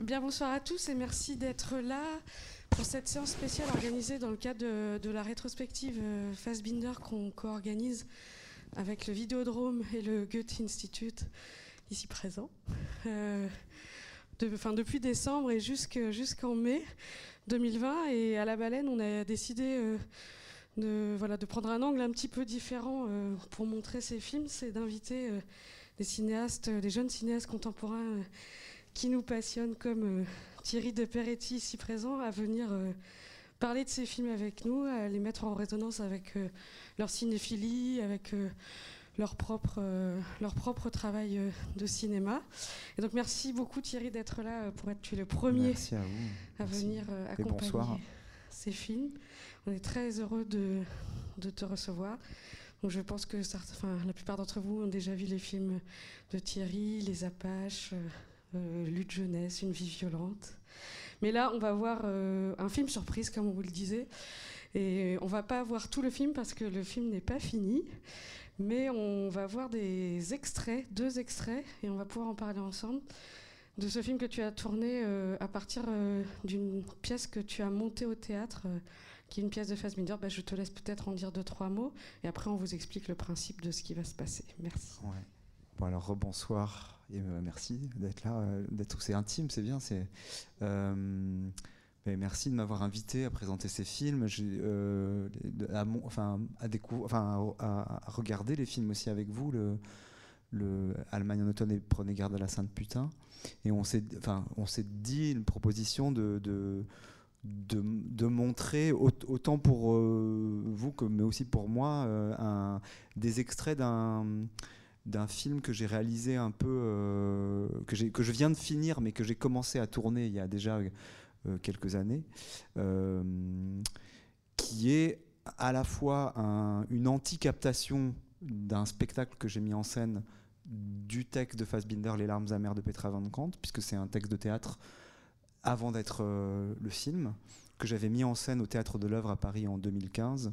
Bien bonsoir à tous et merci d'être là pour cette séance spéciale organisée dans le cadre de, la rétrospective euh, Fassbinder qu'on co-organise avec le Vidéodrome et le Goethe Institute ici présent. Euh, depuis décembre et jusqu'en mai 2020 et à la baleine on a décidé euh, de, voilà, de prendre un angle un petit peu différent pour montrer ces films, c'est d'inviter des cinéastes, des jeunes cinéastes contemporains qui nous passionnent, comme euh, Thierry de Peretti ici présent, à venir euh, parler de ces films avec nous, à les mettre en résonance avec euh, leur cinéphilie, avec leur propre, leur propre travail de cinéma. Et donc merci beaucoup Thierry d'être là pour être le premier à, venir accompagner ces films. On est très heureux de, de te recevoir. Donc je pense que la plupart d'entre vous ont déjà vu les films de Thierry, Les Apaches, lutte jeunesse, une vie violente. Mais là, on va voir euh, un film surprise, comme on vous le disait. Et on va pas voir tout le film parce que le film n'est pas fini. Mais on va voir des extraits, deux extraits, et on va pouvoir en parler ensemble de ce film que tu as tourné euh, à partir d'une pièce que tu as montée au théâtre, qui est une pièce de Fassbinder. Bah, je te laisse peut-être en dire deux, trois mots, et après on vous explique le principe de ce qui va se passer. Merci. Bon alors rebonsoir et euh, merci d'être là, euh, d'être aussi intime, c'est bien. C'est euh, merci de m'avoir invité à présenter ces films, à, regarder les films aussi avec vous, le, le Allemagne en automne et prenez garde à la sainte putain. Et on s'est, dit une proposition de, montrer autant pour vous que mais aussi pour moi des extraits d'un d'un film que j'ai réalisé un peu, euh, que, que je viens de finir, mais que j'ai commencé à tourner il y a déjà euh, quelques années, euh, qui est à la fois une anti-captation d'un spectacle que j'ai mis en scène du texte de Fassbinder, Les larmes amères de Petra Van Kant, puisque c'est un texte de théâtre avant d'être le film, que j'avais mis en scène au Théâtre de l'œuvre à Paris en 2015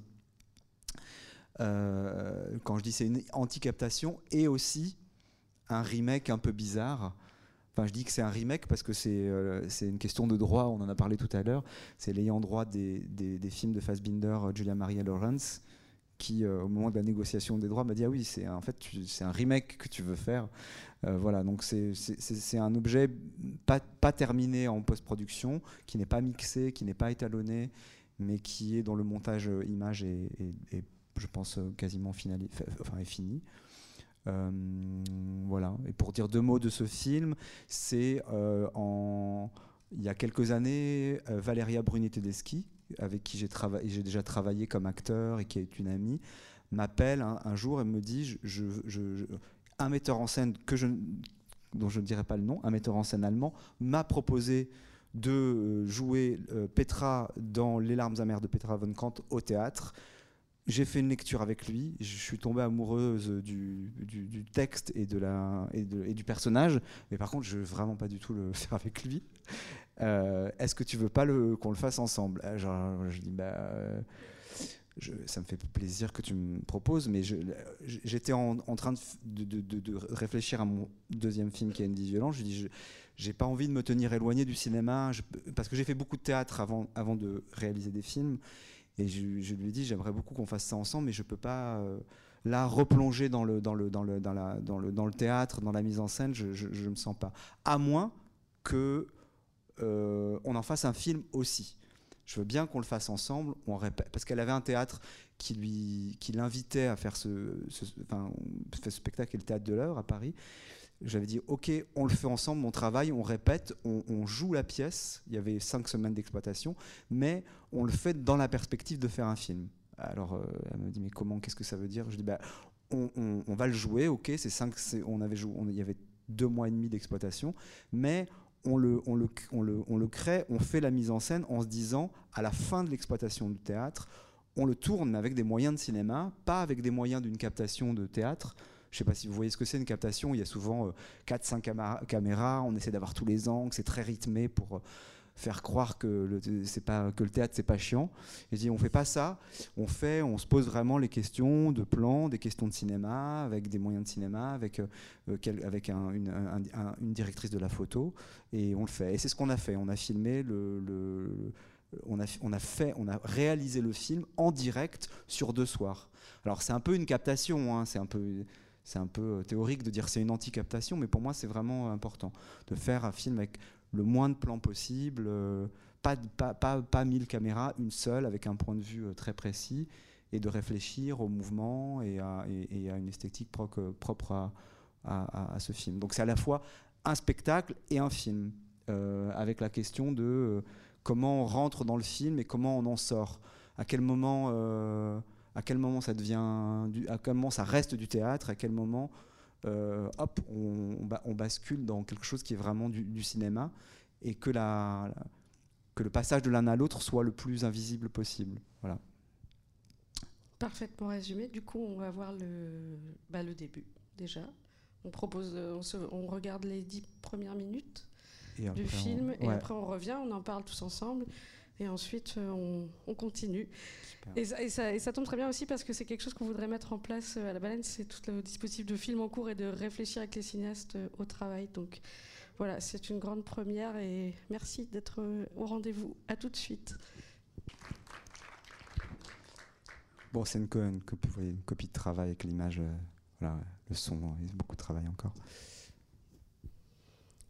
euh, quand je dis c'est une anti-captation, et aussi un remake un peu bizarre. Enfin, je dis que c'est un remake parce que c'est euh, une question de droit, on en a parlé tout à l'heure. C'est l'ayant droit des, des, films de Fassbinder, Julia Maria Lawrence, qui, euh, au moment de la négociation des droits, m'a dit Ah oui, c'est en fait, c'est un remake que tu veux faire. voilà, donc c'est un objet pas, pas terminé en post-production, qui n'est pas mixé, qui n'est pas étalonné, mais qui est dans le montage image et je pense, euh, quasiment finali, enfin, est fini. Euh, voilà. Et pour dire deux mots de ce film, c'est euh, en il y a quelques années, Valeria Bruni-Tedeschi, avec qui j'ai déjà travaillé comme acteur et qui est une amie, m'appelle un, jour et me dit un metteur en scène que je, dont je ne dirai pas le nom, un metteur en scène allemand, m'a proposé de jouer Petra dans Les larmes amères de Petra von Kant au théâtre. J'ai fait une lecture avec lui, je suis tombée amoureuse du, texte et, de la, et, du personnage, mais par contre, je veux vraiment pas du tout le faire avec lui. Euh, est-ce que tu veux pas qu'on le fasse ensemble? Euh, Genre, Je dis, bah, euh, ça me fait plaisir que tu me proposes, mais j'étais en, train de, réfléchir à mon deuxième film qui est Andy Violent. Je dis, j'ai pas envie de me tenir éloigné du cinéma, parce que j'ai fait beaucoup de théâtre avant, avant de réaliser des films. Et je, lui ai dit, j'aimerais beaucoup qu'on fasse ça ensemble, mais je peux pas euh, là replonger dans le, dans, le, dans, le, dans, la, dans, le, dans le théâtre, dans la mise en scène, je ne me sens pas. À moins que euh, on en fasse un film aussi. Je veux bien qu'on le fasse ensemble, on répète, parce qu'elle avait un théâtre qui lui, qui l'invitait à faire ce, ce, enfin, ce spectacle, le théâtre de l'heure à Paris j'avais dit ok on le fait ensemble on travaille on répète on, joue la pièce. Il y avait cinq semaines d'exploitation mais on le fait dans la perspective de faire un film. Alors euh, elle me dit mais comment qu'est-ce que ça veut dire? Je dis bah on, va le jouer ok c'est cinq on avait joué il y avait deux mois et demi d'exploitation mais on le, on, le, crée, on fait la mise en scène en se disant, à la fin de l'exploitation du théâtre, on le tourne avec des moyens de cinéma, pas avec des moyens d'une captation de théâtre, je ne sais pas si vous voyez ce que c'est une captation. Il y a souvent 4-5 euh, caméras. On essaie d'avoir tous les angles. C'est très rythmé pour euh, faire croire que le, c'est pas, que le théâtre c'est pas chiant. Et dis on fait pas ça, on fait, on se pose vraiment les questions de plan, des questions de cinéma, avec des moyens de cinéma, avec, euh, avec une, directrice de la photo, et on le fait. Et c'est ce qu'on a fait. On a filmé le, le on a, on a, fait, on a réalisé le film en direct sur deux soirs. Alors c'est un peu une captation, hein, c'est un peu c'est un peu euh, théorique de dire c'est une anti-captation, mais pour moi c'est vraiment important de faire un film avec le moins de plans possible, euh, pas, pas, pas, mille caméras, une seule avec un point de vue euh, très précis et de réfléchir au mouvement et à, une esthétique propre à, ce film. Donc c'est à la fois un spectacle et un film, avec la question de comment on rentre dans le film et comment on en sort. À quel moment à quel moment ça devient, du, à quel moment ça reste du théâtre, à quel moment, euh, hop, on, on, bascule dans quelque chose qui est vraiment du, cinéma et que, la, que le passage de l'un à l'autre soit le plus invisible possible. Voilà. Parfaitement résumé. Du coup, on va voir le, bah, le début déjà. On propose, on, on, regarde les dix premières minutes du film et après on revient, on en parle tous ensemble et ensuite euh, on, continue. Et ça, tombe très bien aussi parce que c'est quelque chose qu'on voudrait mettre en place euh, à la baleine, c'est tout le dispositif de film en cours et de réfléchir avec les cinéastes euh, au travail. Donc voilà, c'est une grande première et merci d'être au rendez-vous. À tout de suite. Bon, c'est une, une, une, copie de travail avec l'image, voilà, le son, il y a beaucoup de travail encore.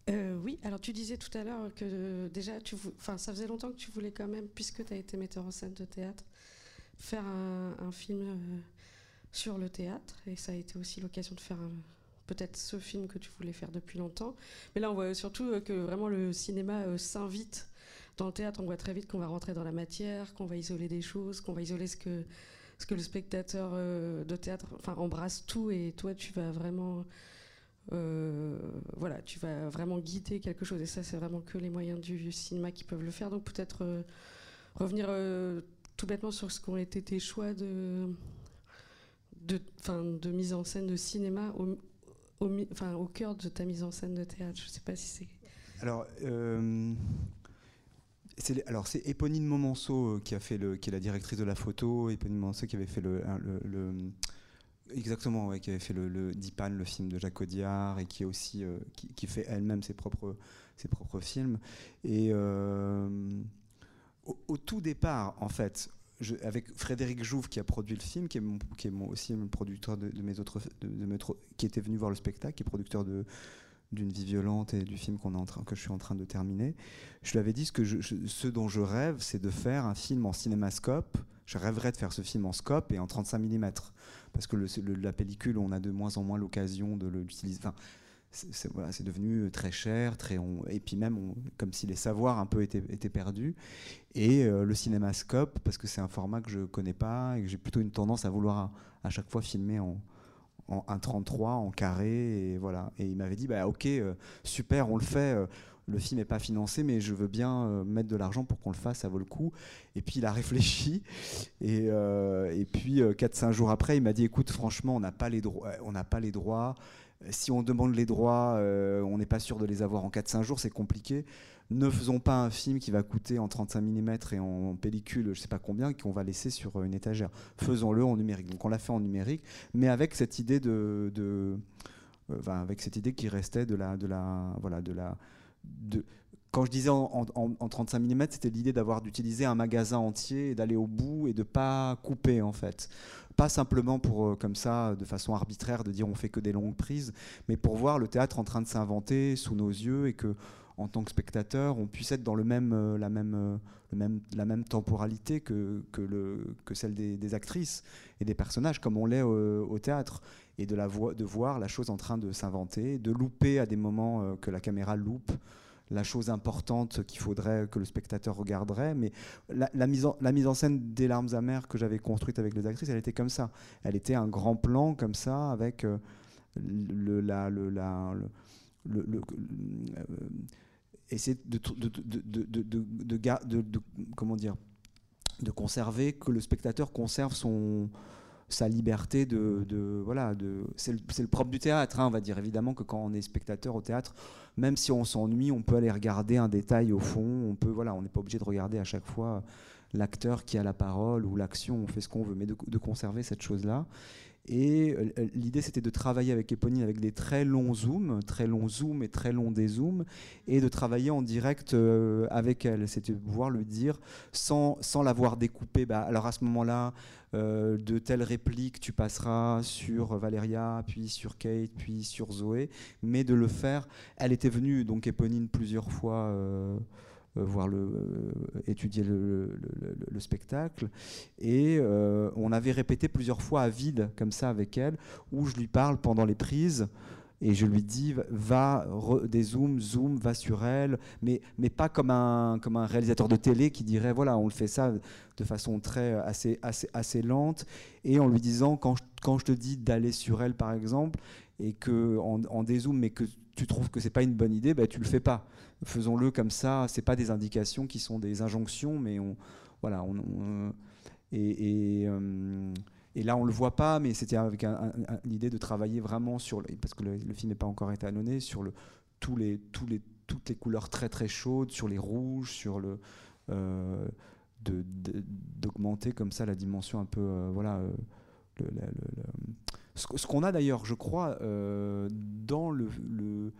Euh, oui, alors tu disais tout à l'heure que déjà, tu enfin, ça faisait longtemps que tu voulais quand même, puisque tu as été metteur en scène de théâtre, faire un, film euh, sur le théâtre. Et ça a été aussi l'occasion de faire peut-être ce film que tu voulais faire depuis longtemps. Mais là, on voit surtout euh, que vraiment le cinéma s'invite dans le théâtre. On voit très vite qu'on va rentrer dans la matière, qu'on va isoler des choses, qu'on va isoler ce que, ce que le spectateur de théâtre embrasse tout. Et toi, tu vas vraiment euh, voilà, tu vas vraiment guider quelque chose. Et ça, c'est vraiment que les moyens du cinéma qui peuvent le faire. Donc peut-être euh, revenir euh, tout bêtement sur ce qu'ont été tes choix de, de, de mise en scène de cinéma au, au, cœur de ta mise en scène de théâtre. Je sais pas si c'est. Alors. c'est, alors c'est Éponine Momanceau qui a fait le, qui est la directrice de la photo, Éponine Momanceau qui avait fait le, le Exactement, qui avait fait le, le, Dipan, le film de Jacques Audiard, et qui, euh, fait elle-même ses propres, films. Et euh, au, tout départ, en fait, avec Frédéric Jouve qui a produit le film, qui est, aussi le producteur de, mes autres, de, qui était venu voir le spectacle, qui est producteur de d'une vie violente et du film que je suis en train de terminer. Je lui avais dit que ce dont je rêve, c'est de faire un film en cinémascope. Je rêverais de faire ce film en scope et en 35 mm parce que la pellicule, on a de moins en moins l'occasion de l'utiliser. C'est devenu très cher, très et puis même comme si les savoirs un peu étaient, perdus. Et euh, le cinémascope, parce que c'est un format que je connais pas et que j'ai plutôt une tendance à vouloir à, chaque fois filmer en, en 1,33 en carré et voilà. Et il m'avait dit bah ok euh, super on le fait. Euh, le film n'est pas financé, mais je veux bien euh, mettre de l'argent pour qu'on le fasse, ça vaut le coup. Et puis il a réfléchi, et, euh, puis 4-5 euh, jours après, il m'a dit, écoute, franchement, on n'a pas les droits. On n'a pas les droits. Si on demande les droits, on n'est pas sûr de les avoir en 4-5 jours, c'est compliqué. Ne faisons pas un film qui va coûter en 35 mm et en pellicule, je ne sais pas combien, qu'on va laisser sur une étagère. Faisons-le en numérique. Donc on l'a fait en numérique, mais avec cette idée de avec cette idée qui restait de la, de la, voilà, de la, quand je disais en, 35 mm, c'était l'idée d'avoir d'utiliser un magasin entier et d'aller au bout et de pas couper en fait. Pas simplement pour euh, comme ça, de façon arbitraire, de dire on fait que des longues prises, mais pour voir le théâtre en train de s'inventer sous nos yeux et que en tant que spectateur, on puisse être dans le même, euh, la, même, euh, même, la même temporalité que, que celle des, actrices et des personnages, comme on l'est au, théâtre, et de, de voir la chose en train de s'inventer, de louper à des moments euh, que la caméra loupe, la chose importante qu'il faudrait que le spectateur regarderait. Mais la, mise, en, scène des larmes amères que j'avais construite avec les actrices, elle était comme ça. Elle était un grand plan comme ça, avec le, la, le, la, le, le essayer de, de, comment dire, de conserver, que le spectateur conserve son, sa liberté de, voilà de c'est le, propre du théâtre hein, on va dire. Évidemment que quand on est spectateur au théâtre même si on s'ennuie on peut aller regarder un détail au fond on peut voilà on n'est pas obligé de regarder à chaque fois l'acteur qui a la parole ou l'action on fait ce qu'on veut. Mais de, de, conserver cette chose là et euh, l'idée, c'était de travailler avec Eponine avec des très longs zooms, très longs zooms et très longs dézooms, et de travailler en direct euh, avec elle. C'était pouvoir lui dire, sans, sans l'avoir découpé, bah, alors à ce moment-là, euh, de telle réplique, tu passeras sur Valéria, puis sur Kate, puis sur Zoé, mais de le faire. Elle était venue, donc Eponine, plusieurs fois. Euh, voir le, euh, étudier le, spectacle. Et euh, on avait répété plusieurs fois à vide, comme ça, avec elle, où je lui parle pendant les prises et je lui dis va des zooms zoom va sur elle mais mais pas comme un comme un réalisateur de télé qui dirait voilà on le fait ça de façon très assez assez assez lente et en lui disant quand quand je te dis d'aller sur elle par exemple et que en, en dézoom mais que tu trouves que c'est pas une bonne idée ben tu le fais pas faisons-le comme ça. C'est pas des indications qui sont des injonctions, mais on, voilà, on, et, euh, et, là on le voit pas, mais c'était avec l'idée de travailler vraiment sur, parce que le, film n'est pas encore étalonné, sur le, tous les, tous les, toutes les couleurs très très chaudes, sur les rouges, sur le euh, d'augmenter comme ça la dimension un peu euh, voilà ce, qu'on a d'ailleurs je crois dans le, le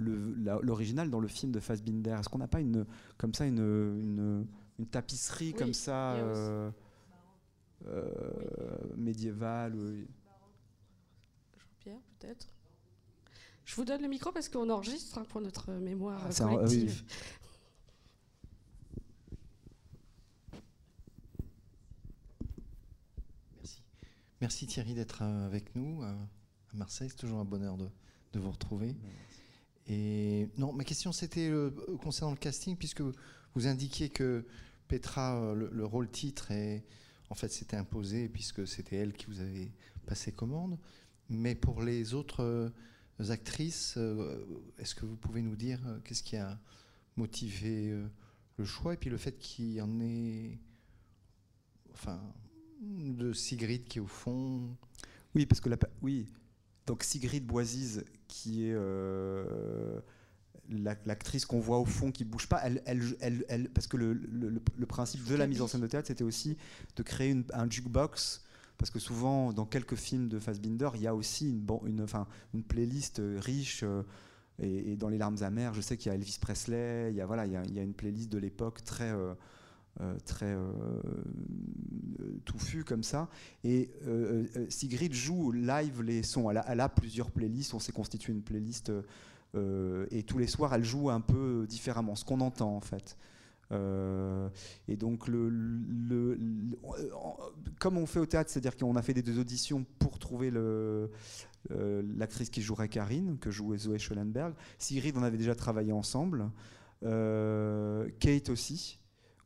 l'original dans le film de Fassbinder Est-ce qu'on n'a pas une, comme ça une, une, tapisserie comme ça euh, euh, médiévale Jean-Pierre, peut-être. Je vous donne le micro parce qu'on enregistre hein, pour notre mémoire ah, collective. Merci Thierry d'être euh, avec nous à Marseille. C'est toujours un bonheur de, de vous retrouver. Et non, ma question c'était euh, concernant le casting, puisque vous indiquiez que Petra, euh, le, rôle titre, est, en fait, s'était imposé puisque c'était elle qui vous avait passé commande. Mais pour les autres euh, actrices, est-ce que vous pouvez nous dire qu'est-ce qui a motivé le choix? Et puis le fait qu'il y en ait, enfin, de Sigrid qui au fond. Oui, parce que la, oui, donc Sigrid Boisise, qui est euh, l'actrice qu'on voit au fond qui bouge pas, elle, parce que le, le, principe de la mise en scène de théâtre, c'était aussi de créer un jukebox. Parce que souvent, dans quelques films de Fassbinder, il y a aussi une, une, une playlist riche. Euh, et, dans Les larmes amères, je sais qu'il y a Elvis Presley, il y a, voilà, il y a, une playlist de l'époque très. Euh, euh, très euh, touffu comme ça. Et euh, Sigrid joue live les sons. Elle a, plusieurs playlists. On s'est constitué une playlist. et tous les soirs, elle joue un peu différemment, ce qu'on entend en fait. et donc, comme on fait au théâtre, c'est-à-dire qu'on a fait des deux auditions pour trouver l'actrice qui jouerait Karine, que jouait Zoé Schellenberg. Sigrid, on avait déjà travaillé ensemble. Kate aussi.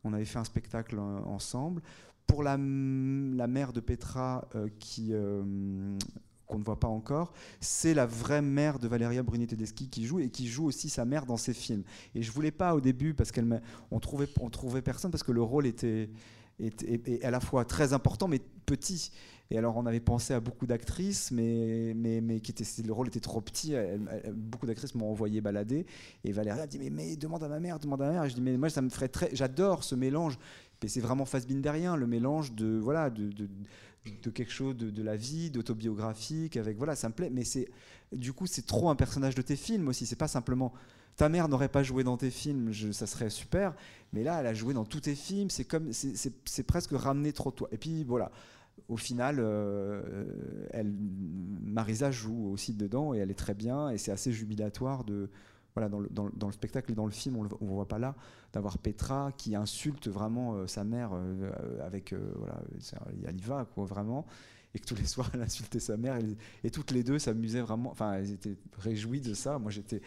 On avait fait un spectacle euh, ensemble. Pour la, mère de Petra, euh, qui euh, qu'on ne voit pas encore, c'est la vraie mère de Valeria Bruni Tedeschi qui joue et qui joue aussi sa mère dans ses films. Et je voulais pas au début parce qu'elle on trouvait on trouvait personne parce que le rôle était, était, à la fois très important mais petit. Et alors, on avait pensé à beaucoup d'actrices, mais, mais, mais qui était, le rôle était trop petit. beaucoup d'actrices m'ont envoyé balader. Et Valérie a dit mais, mais, demande à ma mère, demande à ma mère. Et je dis Mais moi, ça me ferait très. J'adore ce mélange. Et c'est vraiment Fassbinderien, le mélange de, voilà, de, de, de quelque chose de, de la vie, d'autobiographique. Avec, voilà, ça me plaît. Mais du coup, c'est trop un personnage de tes films aussi. C'est pas simplement ta mère n'aurait pas joué dans tes films, ça serait super, mais là, elle a joué dans tous tes films, c'est comme, c'est presque ramener trop toi. Et puis voilà, au final, euh, elle, Marisa joue aussi dedans et elle est très bien et c'est assez jubilatoire de voilà dans le, dans, le, spectacle et dans le film on ne voit pas là d'avoir Petra qui insulte vraiment euh, sa mère euh, avec voilà elle y va quoi vraiment et que tous les soirs elle insultait sa mère et, toutes les deux s'amusaient vraiment enfin elles étaient réjouies de ça moi j'étais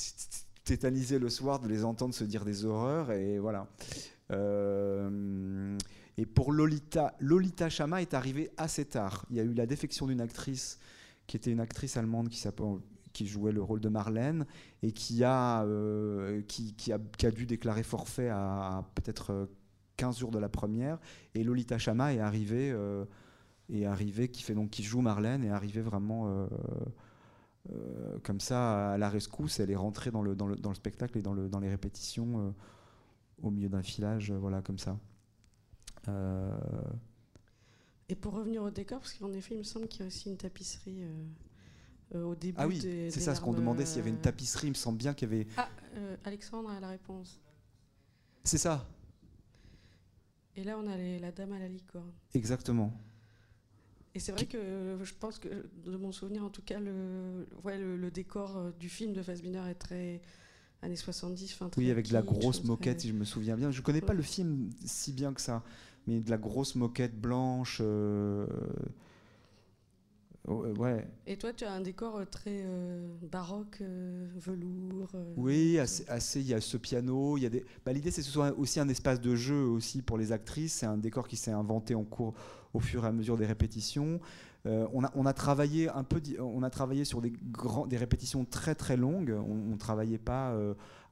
tétanisé le soir de les entendre se dire des horreurs et voilà et pour Lolita, Lolita Chama est arrivée assez tard. Il y a eu la défection d'une actrice qui était une actrice allemande qui jouait le rôle de Marlène et qui a, euh, dû déclarer forfait à, peut-être 15 jours de la première. Et Lolita Chama est arrivée euh, et arriver, qui fait donc qui joue Marlène et arriver vraiment comme ça à la rescousse. Elle est rentrée dans le, dans le, dans le spectacle et dans, le, dans les répétitions au milieu d'un filage, voilà comme ça. Et pour revenir au décor, parce qu'en effet, il me semble qu'il y a aussi une tapisserie euh, au début. Ah oui, c'est ça ce qu'on demandait, s'il y avait une tapisserie. Il me semble bien qu'il y avait. Ah, euh, Alexandre a la réponse. C'est ça. Et là, on a la dame à la licorne. Exactement. Et c'est vrai que je pense que, de mon souvenir en tout cas, le, ouais, le, décor euh, du film de Fassbinder est très années 70. Fin, oui, avec de la grosse moquette, si je me souviens bien. Je ne connais pas le film si bien que ça, mais de la grosse moquette blanche. Euh, ouais. Et toi, tu as un décor euh, très euh, baroque, velours. oui, assez, Il y a ce piano. Il y a des. Bah, L'idée, c'est que ce soit aussi un espace de jeu aussi pour les actrices. C'est un décor qui s'est inventé en cours au fur et à mesure des répétitions. on, a, on, a, travaillé un peu, on a travaillé sur des, des répétitions très très longues. On ne travaillait pas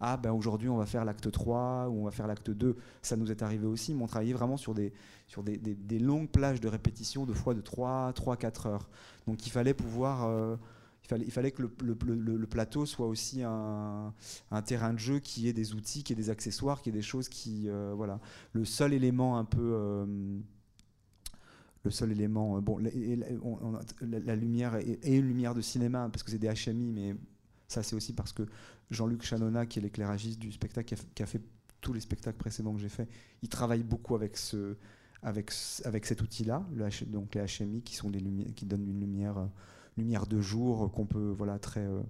ah ben aujourd'hui on va faire l'acte 3 ou on va faire l'acte 2, ça nous est arrivé aussi, mais on travaillait vraiment sur des, sur des, des, longues plages de répétition de fois de 3, 3 4 heures. Donc il fallait pouvoir... Euh, il fallait, il fallait, que le, plateau soit aussi un, un, terrain de jeu qui ait des outils, qui ait des accessoires, qui ait des choses qui... Euh, voilà. Le seul élément un peu... Euh, le seul élément... bon, la, lumière est, une lumière de cinéma, parce que c'est des HMI, mais ça c'est aussi parce que Jean-Luc Chanona, qui est l'éclairagiste du spectacle, qui a, fait tous les spectacles précédents que j'ai fait, il travaille beaucoup avec, ce, avec, avec cet outil-là, donc les HMI, qui, sont des qui donnent une lumière, euh, lumière de jour qu'on peut, voilà, très, euh,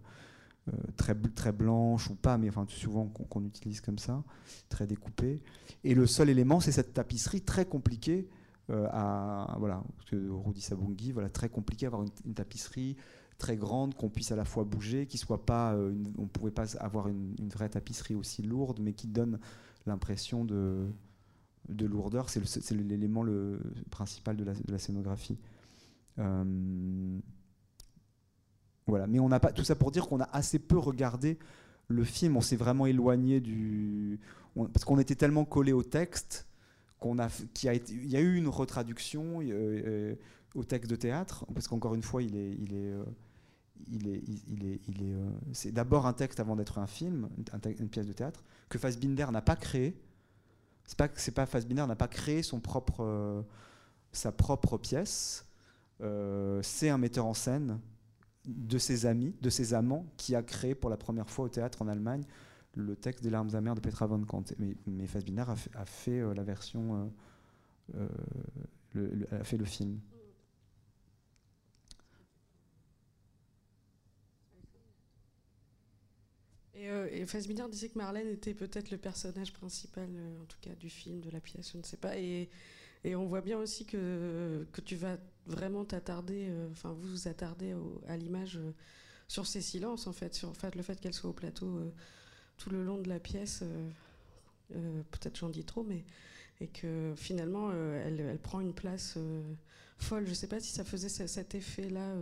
euh, très, très blanche ou pas, mais enfin, souvent qu'on utilise comme ça, très découpée. Et le seul élément, c'est cette tapisserie très compliquée. À voilà, Rudi Sabungi, voilà, très compliqué à avoir une tapisserie très grande, qu'on puisse à la fois bouger, qui soit pas, euh, on ne pouvait pas avoir une, vraie tapisserie aussi lourde, mais qui donne l'impression de, de lourdeur. C'est l'élément le, principal de la, scénographie. Euh, voilà, mais on n'a pas tout ça pour dire qu'on a assez peu regardé le film. On s'est vraiment éloigné du, parce qu'on était tellement collé au texte qu'on a, qui a été, il y a eu une retraduction euh, au texte de théâtre, parce qu'encore une fois, il est, il est est, il est, il est, euh, c'est d'abord un texte avant d'être un film, une, pièce de théâtre, que Fassbinder n'a pas créé. C'est pas, c'est pas Fassbinder n'a pas créé son propre, euh, sa propre pièce. Euh, c'est un metteur en scène de ses amis, de ses amants, qui a créé pour la première fois au théâtre en Allemagne le texte des larmes amères de Petra von Kant. Mais, mais Fassbinder a fait, a fait la version, le, a fait le film. Et, euh, Fassbinder disait que Marlène était peut-être le personnage principal, euh, en tout cas du film, de la pièce, je ne sais pas. Et, et on voit bien aussi que, que tu vas vraiment t'attarder, euh, enfin vous vous attardez à l'image sur ces silences, en fait, sur fait, le fait qu'elle soit au plateau tout le long de la pièce. peut-être j'en dis trop, mais et que finalement elle, elle, prend une place folle. Je ne sais pas si ça faisait cet effet-là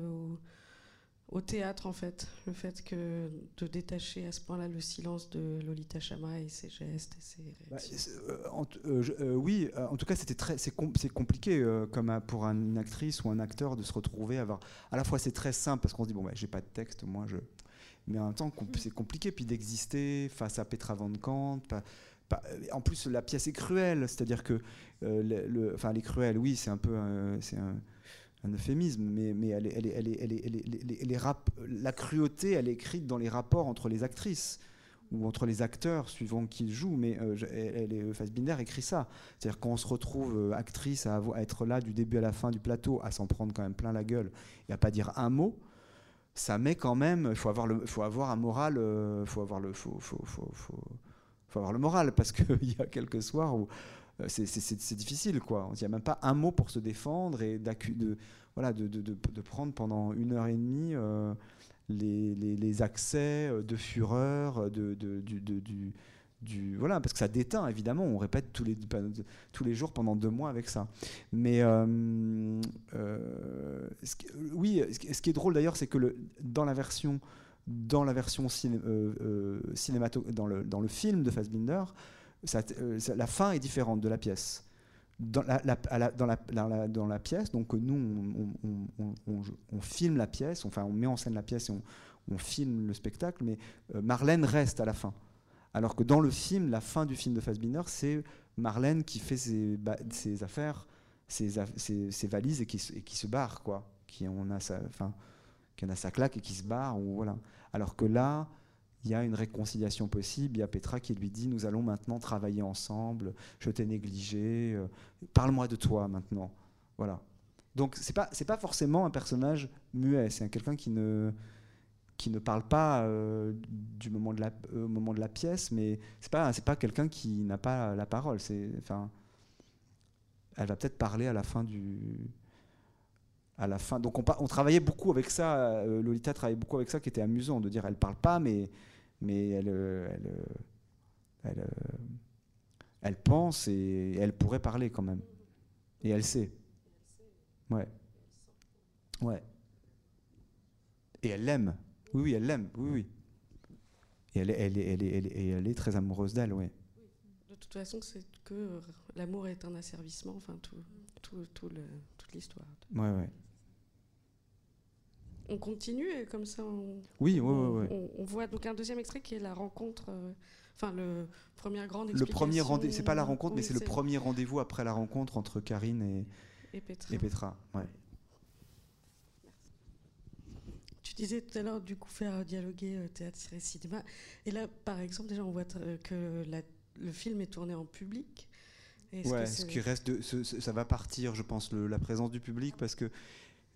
au théâtre en fait, le fait que de détacher à ce point-là le silence de Lolita Chama et ses gestes et ses bah, euh, euh, euh, oui, en tout cas c'était très c'est compliqué comme pour une actrice ou un acteur de se retrouver avoir à la fois c'est très simple parce qu'on se dit bon bah, j'ai pas de texte moi je mais en même temps c'est compliqué puis d'exister face à Petra Van Kant en plus la pièce est cruelle c'est-à-dire que le, enfin elle est cruelle oui c'est un peu c'est un euphémisme, mais, la cruauté, elle est écrite dans les rapports entre les actrices ou entre les acteurs, suivant qui jouent. Mais euh, elle, Fassbinder écrit ça. C'est-à-dire qu'on se retrouve euh, actrice à, être là du début à la fin du plateau, à s'en prendre quand même plein la gueule et à pas dire un mot. Ça met quand même. Il faut avoir le, faut avoir un moral. Euh, faut avoir le, faut, faut, faut, faut, avoir le moral parce qu'il y a quelques soirs où euh, c'est difficile, quoi. Il n'y a même pas un mot pour se défendre et de, voilà, de, de, de, prendre pendant une heure et demie euh, les, les, les, accès de fureur, de, du, voilà, parce que ça déteint, évidemment. On répète tous les, tous les jours pendant deux mois avec ça. Mais oui, ce qui est drôle d'ailleurs, c'est que le, dans la version dans la version ciné, dans, le, dans le film de Fassbinder, euh, la fin est différente de la pièce. dans la, dans, la, dans, la, pièce, donc nous, on, filme la pièce, enfin on met en scène la pièce et on, filme le spectacle, mais euh, Marlène reste à la fin. Alors que dans le film, la fin du film de Fassbinder, c'est Marlène qui fait ses, affaires, ses, ses, valises et qui, se barre, quoi. Qui en a sa, qui a sa claque et qui se barre, ou voilà. Alors que là, il y a une réconciliation possible. Il y a Petra qui lui dit Nous allons maintenant travailler ensemble, je t'ai négligé, euh, parle-moi de toi maintenant. Voilà. Donc, ce n'est pas, pas forcément un personnage muet, c'est quelqu'un qui ne, qui ne parle pas euh, du moment de la, au moment de la pièce, mais ce n'est pas, pas quelqu'un qui n'a pas la parole. Enfin, elle va peut-être parler à la fin du. À la fin. Donc on, on travaillait beaucoup avec ça, euh, Lolita travaillait beaucoup avec ça qui était amusant, de dire elle parle pas, mais mais elle, euh, elle, euh, elle, euh, elle, pense et elle pourrait parler quand même. Et elle sait. Ouais. Ouais. Et elle l'aime. Oui, oui, elle l'aime. Oui, oui. Et elle, elle, elle, elle, elle est très amoureuse d'elle, oui. De toute façon, c'est que l'amour est un asservissement, enfin, tout, tout, tout le, toute l'histoire. Ouais, ouais on continue et comme ça on, oui, on, voit donc un deuxième extrait qui est la rencontre, euh, enfin le premier grand Le premier rendez c'est pas la rencontre, mais c'est le premier rendez-vous après la rencontre entre Karine et, et Petra. Et Petra ouais. Tu disais tout à l'heure du coup faire dialoguer euh, théâtre et cinéma. Et là, par exemple, déjà on voit que le film est tourné en public. Ouais, ce qui reste, de, ça va partir, je pense, la présence du public, parce que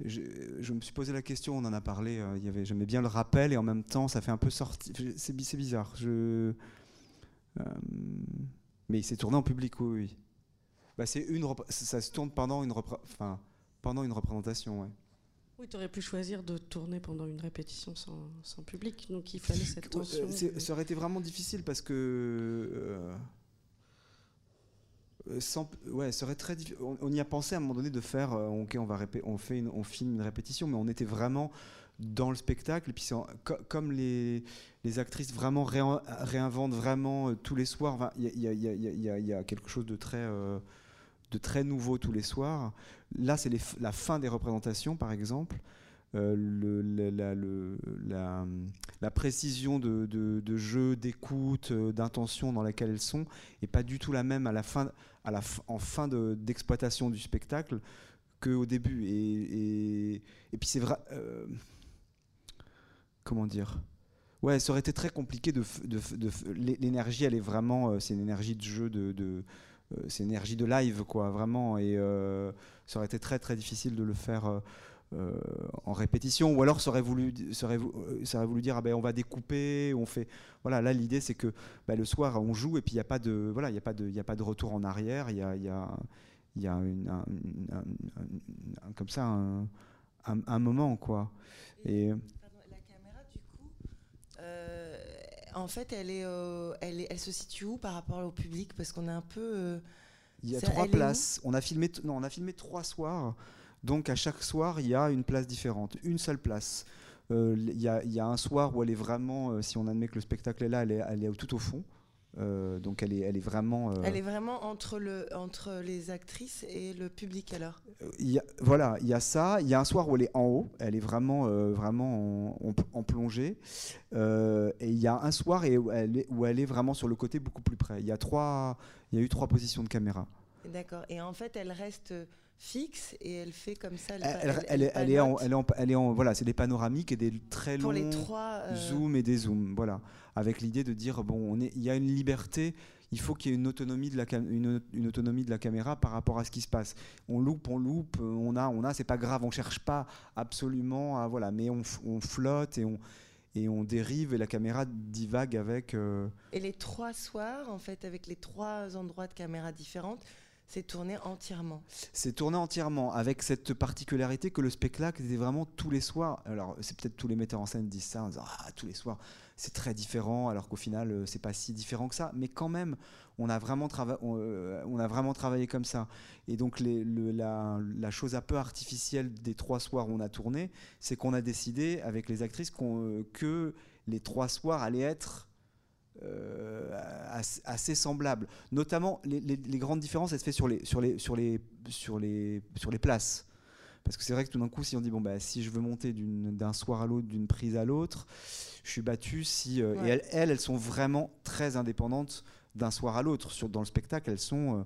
je, me suis posé la question, on en a parlé, euh, y avait, j'aimais bien le rappel et en même temps ça fait un peu sortir. C'est, bizarre. Je, euh, mais il s'est tourné en public, oui. oui. Bah, c'est une, ça se tourne pendant une, enfin, pendant une représentation, ouais. Oui, tu aurais pu choisir de tourner pendant une répétition sans, sans public, donc il fallait cette euh, tension. ça aurait été vraiment difficile parce que euh, ouais, serait très on, y a pensé à un moment donné de faire, euh, ok, on va on fait, on filme une répétition, mais on était vraiment dans le spectacle. Et puis comme les, les, actrices vraiment réinventent vraiment euh, tous les soirs, il y, y, a quelque chose de très de très nouveau tous les soirs. Là, c'est la fin des représentations, par exemple. le, la, précision de, jeu, d'écoute, d'intention dans laquelle elles sont, est pas du tout la même à la fin, en fin d'exploitation du spectacle qu'au début. Et, puis c'est vrai. Euh, comment dire? Ouais, ça aurait été très compliqué de. L'énergie, elle est vraiment. Euh, c'est une énergie de jeu, de. Euh, c'est une énergie de live, quoi, vraiment. Et ça aurait été très, très difficile de le faire. en répétition, ou alors ça aurait voulu, ça ça aurait voulu dire ah ben on va découper, on fait voilà là l'idée c'est que ben, le soir on joue et puis il n'y a pas de voilà il a a pas de retour en arrière il y a y a, y a une, un, comme ça un, moment quoi et, la caméra du coup euh, en fait elle est, elle est elle se situe où par rapport au public? Parce qu'on est un peu euh, il y a trois places on a filmé non on a filmé trois soirs donc à chaque soir, il y a une place différente, une seule place. Euh, il y, y, a un soir où elle est vraiment, euh, si on admet que le spectacle est là, elle est, elle est tout au fond. Euh, donc elle est, elle est vraiment. Elle est vraiment entre, le, entre les actrices et le public alors? Y a, voilà, il y a ça. Il y a un soir où elle est en haut, elle est vraiment, vraiment en, en, plongée. et il y a un soir où elle, est, où elle est vraiment sur le côté beaucoup plus près. Il y a trois, il y a eu trois positions de caméra. D'accord. Et en fait, elle reste fixe et elle fait comme ça. Elle, elle, elle, est, elle, est en, elle, est en, elle est en, voilà, c'est des panoramiques et des très longs les trois, euh, zooms et des zooms, voilà, avec l'idée de dire bon, on est, il y a une liberté. Il faut qu'il y ait une autonomie de la une, une, autonomie de la caméra par rapport à ce qui se passe. On loupe, on loupe, on a, on a, c'est pas grave, on cherche pas absolument à voilà, mais on, on flotte et on et on dérive et la caméra divague avec. Euh, et les trois soirs, en fait, avec les trois endroits de caméra différentes, c'est tourné entièrement. C'est tourné entièrement, avec cette particularité que le spectacle était vraiment tous les soirs. Alors, c'est peut-être tous les metteurs en scène disent ça en disant Ah, tous les soirs, c'est très différent, alors qu'au final, euh, c'est pas si différent que ça. Mais quand même, on a vraiment, euh, on, a vraiment travaillé comme ça. Et donc, la, chose un peu artificielle des trois soirs où on a tourné, c'est qu'on a décidé avec les actrices euh, que les trois soirs allaient être assez, semblables. Notamment, les, grandes différences, elles se font sur les, sur les, sur les, sur les, sur les places. Parce que c'est vrai que tout d'un coup, si on dit, bon, bah, si je veux monter d'un soir à l'autre, d'une prise à l'autre, je suis battu. Si, Et elles, elles, elles, sont vraiment très indépendantes d'un soir à l'autre. Dans le spectacle, elles sont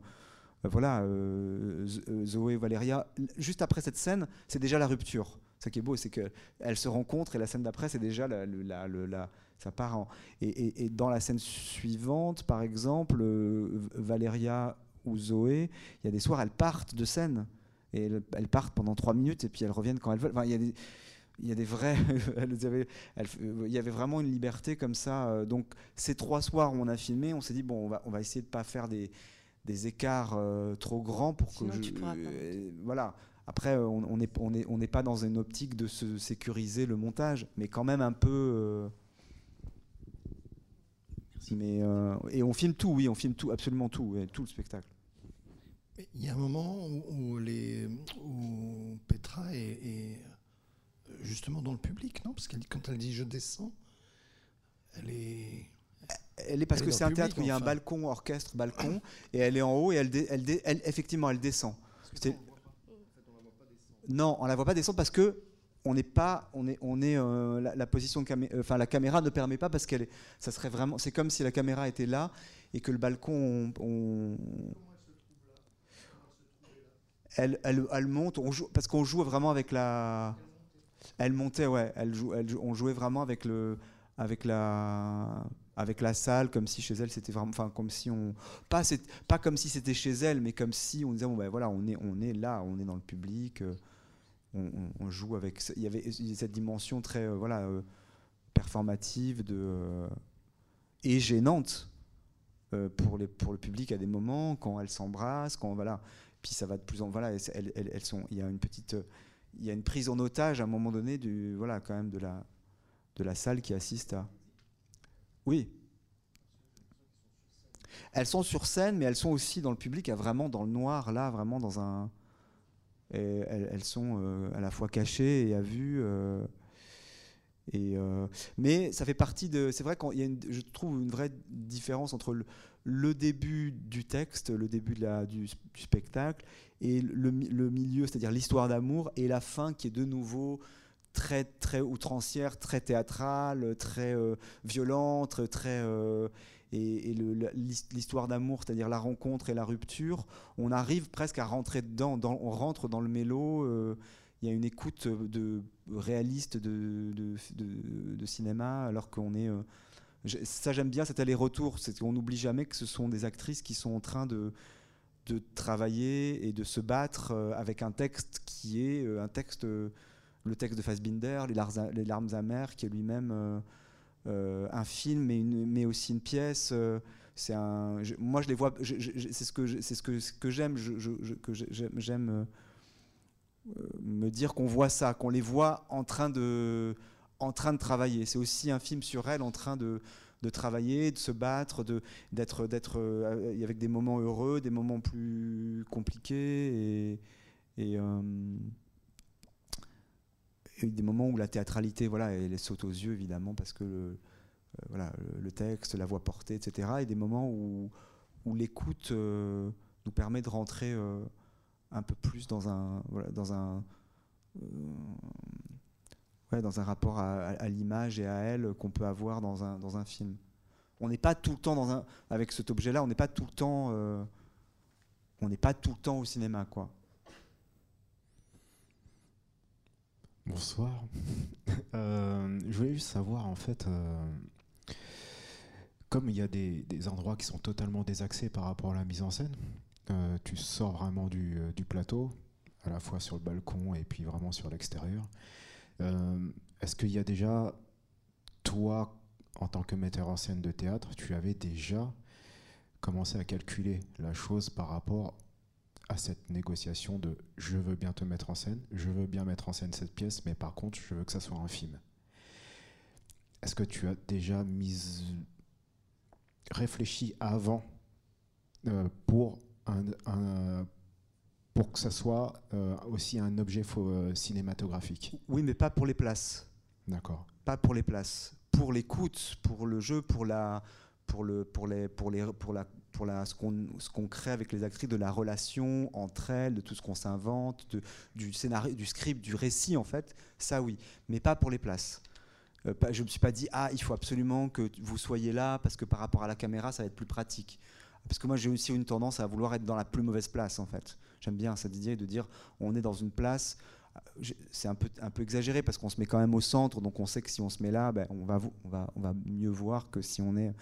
euh, voilà, euh, euh, Zoé, Valéria, juste après cette scène, c'est déjà la rupture. Ce qui est beau, c'est qu'elles se rencontrent et la scène d'après, c'est déjà la, la, ça part en... et, dans la scène suivante, par exemple, Valéria ou Zoé, il y a des soirs, elles partent de scène et elles, partent pendant trois minutes et puis elles reviennent quand elles veulent. Enfin, il y a des, il y a des vrais. il y avait vraiment une liberté comme ça. Donc, ces trois soirs où on a filmé, on s'est dit, bon, on va, on va essayer de pas faire des, des écarts euh, trop grands pour que je, euh, voilà. Après, on n'est on est, on est pas dans une optique de se sécuriser le montage, mais quand même un peu. Euh, mais et on filme tout, oui, on filme tout, absolument tout, tout le spectacle. Il y a un moment où, les, où Petra est, justement dans le public, non? Parce que quand elle dit je descends, elle est elle est parce que c'est un théâtre où il y a un balcon, orchestre, balcon, et elle est en haut et elle, elle, effectivement elle descend. Non, on la voit pas descendre parce que on n'est pas, on est, on est euh, la, position, euh, enfin la caméra ne permet pas parce qu'elle, ça serait vraiment, c'est comme si la caméra était là et que le balcon, on, elle, elle, elle, monte, parce qu'on joue vraiment avec la, elle montait, ouais, elle joue, on jouait vraiment avec le, avec la avec la salle, comme si chez elle c'était vraiment, enfin comme si on, pas, pas comme si c'était chez elle, mais comme si on disait bon ben voilà, on est, on est là, on est dans le public, euh, on, joue avec, il y avait cette dimension très euh, voilà euh, performative de et gênante pour les pour le public à des moments quand elles s'embrassent, quand voilà, puis ça va de plus en voilà, elles, elles, sont, il y a une petite, il y a une prise en otage à un moment donné du voilà quand même de la de la salle qui assiste à oui. Elles sont sur scène, mais elles sont aussi dans le public, vraiment dans le noir, là, vraiment dans un. Elles, sont euh, à la fois cachées et à vue. Euh, euh, mais ça fait partie de. C'est vrai qu'il y a, je trouve, une vraie différence entre le, début du texte, le début de la, du, spectacle, et le, le milieu, c'est-à-dire l'histoire d'amour, et la fin qui est de nouveau très très outrancière, très théâtrale, très violente, très et, l'histoire d'amour, c'est-à-dire la rencontre et la rupture, on arrive presque à rentrer dedans, on rentre dans le mélo. Euh, il y a une écoute de réaliste de, cinéma, alors qu'on est ça j'aime bien cet aller-retour, c'est qu'on n'oublie jamais que ce sont des actrices qui sont en train de, de travailler et de se battre avec un texte qui est un texte le texte de Fassbinder, Les, larmes amères, qui est lui-même euh, euh, un film, mais, mais, aussi une pièce. Euh, c'est un, moi, je les vois. c'est ce que ce que, que j'aime. que j'aime me dire qu'on voit ça, qu'on les voit en train de, en train de travailler. C'est aussi un film sur elle en train de, de travailler, de se battre, d'être, d'être avec des moments heureux, des moments plus compliqués. Et des moments où la théâtralité, voilà, elle saute aux yeux évidemment parce que le, euh, voilà, le texte, la voix portée, etc. Et des moments où, l'écoute euh, nous permet de rentrer euh, un peu plus dans un, voilà, dans un, ouais, dans un rapport à, l'image et à elle qu'on peut avoir dans un, dans un film. On n'est pas tout le temps dans un, avec cet objet-là, on n'est pas tout le temps, on n'est pas tout le temps au cinéma, quoi. Bonsoir. Euh, je voulais juste savoir, en fait, euh, comme il y a des, endroits qui sont totalement désaxés par rapport à la mise en scène, euh, tu sors vraiment du, plateau, à la fois sur le balcon et puis vraiment sur l'extérieur. Est-ce qu'il y a déjà, toi, en tant que metteur en scène de théâtre, tu avais déjà commencé à calculer la chose par rapport à cette négociation de je veux bien te mettre en scène, je veux bien mettre en scène cette pièce, mais par contre, je veux que ça soit un film. Est-ce que tu as déjà mis, réfléchi avant euh, pour, un, pour que ça soit euh, aussi un objet euh, cinématographique? Oui, mais pas pour les places. D'accord. Pas pour les places. Pour l'écoute, pour le jeu, pour la pour, le, pour, les, pour, les, pour, la, pour ce qu'on crée avec les actrices, de la relation entre elles, de tout ce qu'on s'invente, du scénario, du script, du récit en fait, ça oui, mais pas pour les places. Euh, je ne me suis pas dit, ah, il faut absolument que vous soyez là parce que par rapport à la caméra, ça va être plus pratique. Parce que moi, j'ai aussi une tendance à vouloir être dans la plus mauvaise place, en fait. J'aime bien cette idée de dire, on est dans une place c'est un peu, un peu exagéré parce qu'on se met quand même au centre, donc on sait que si on se met là, ben, on, va, on, va, on va mieux voir que si on est euh,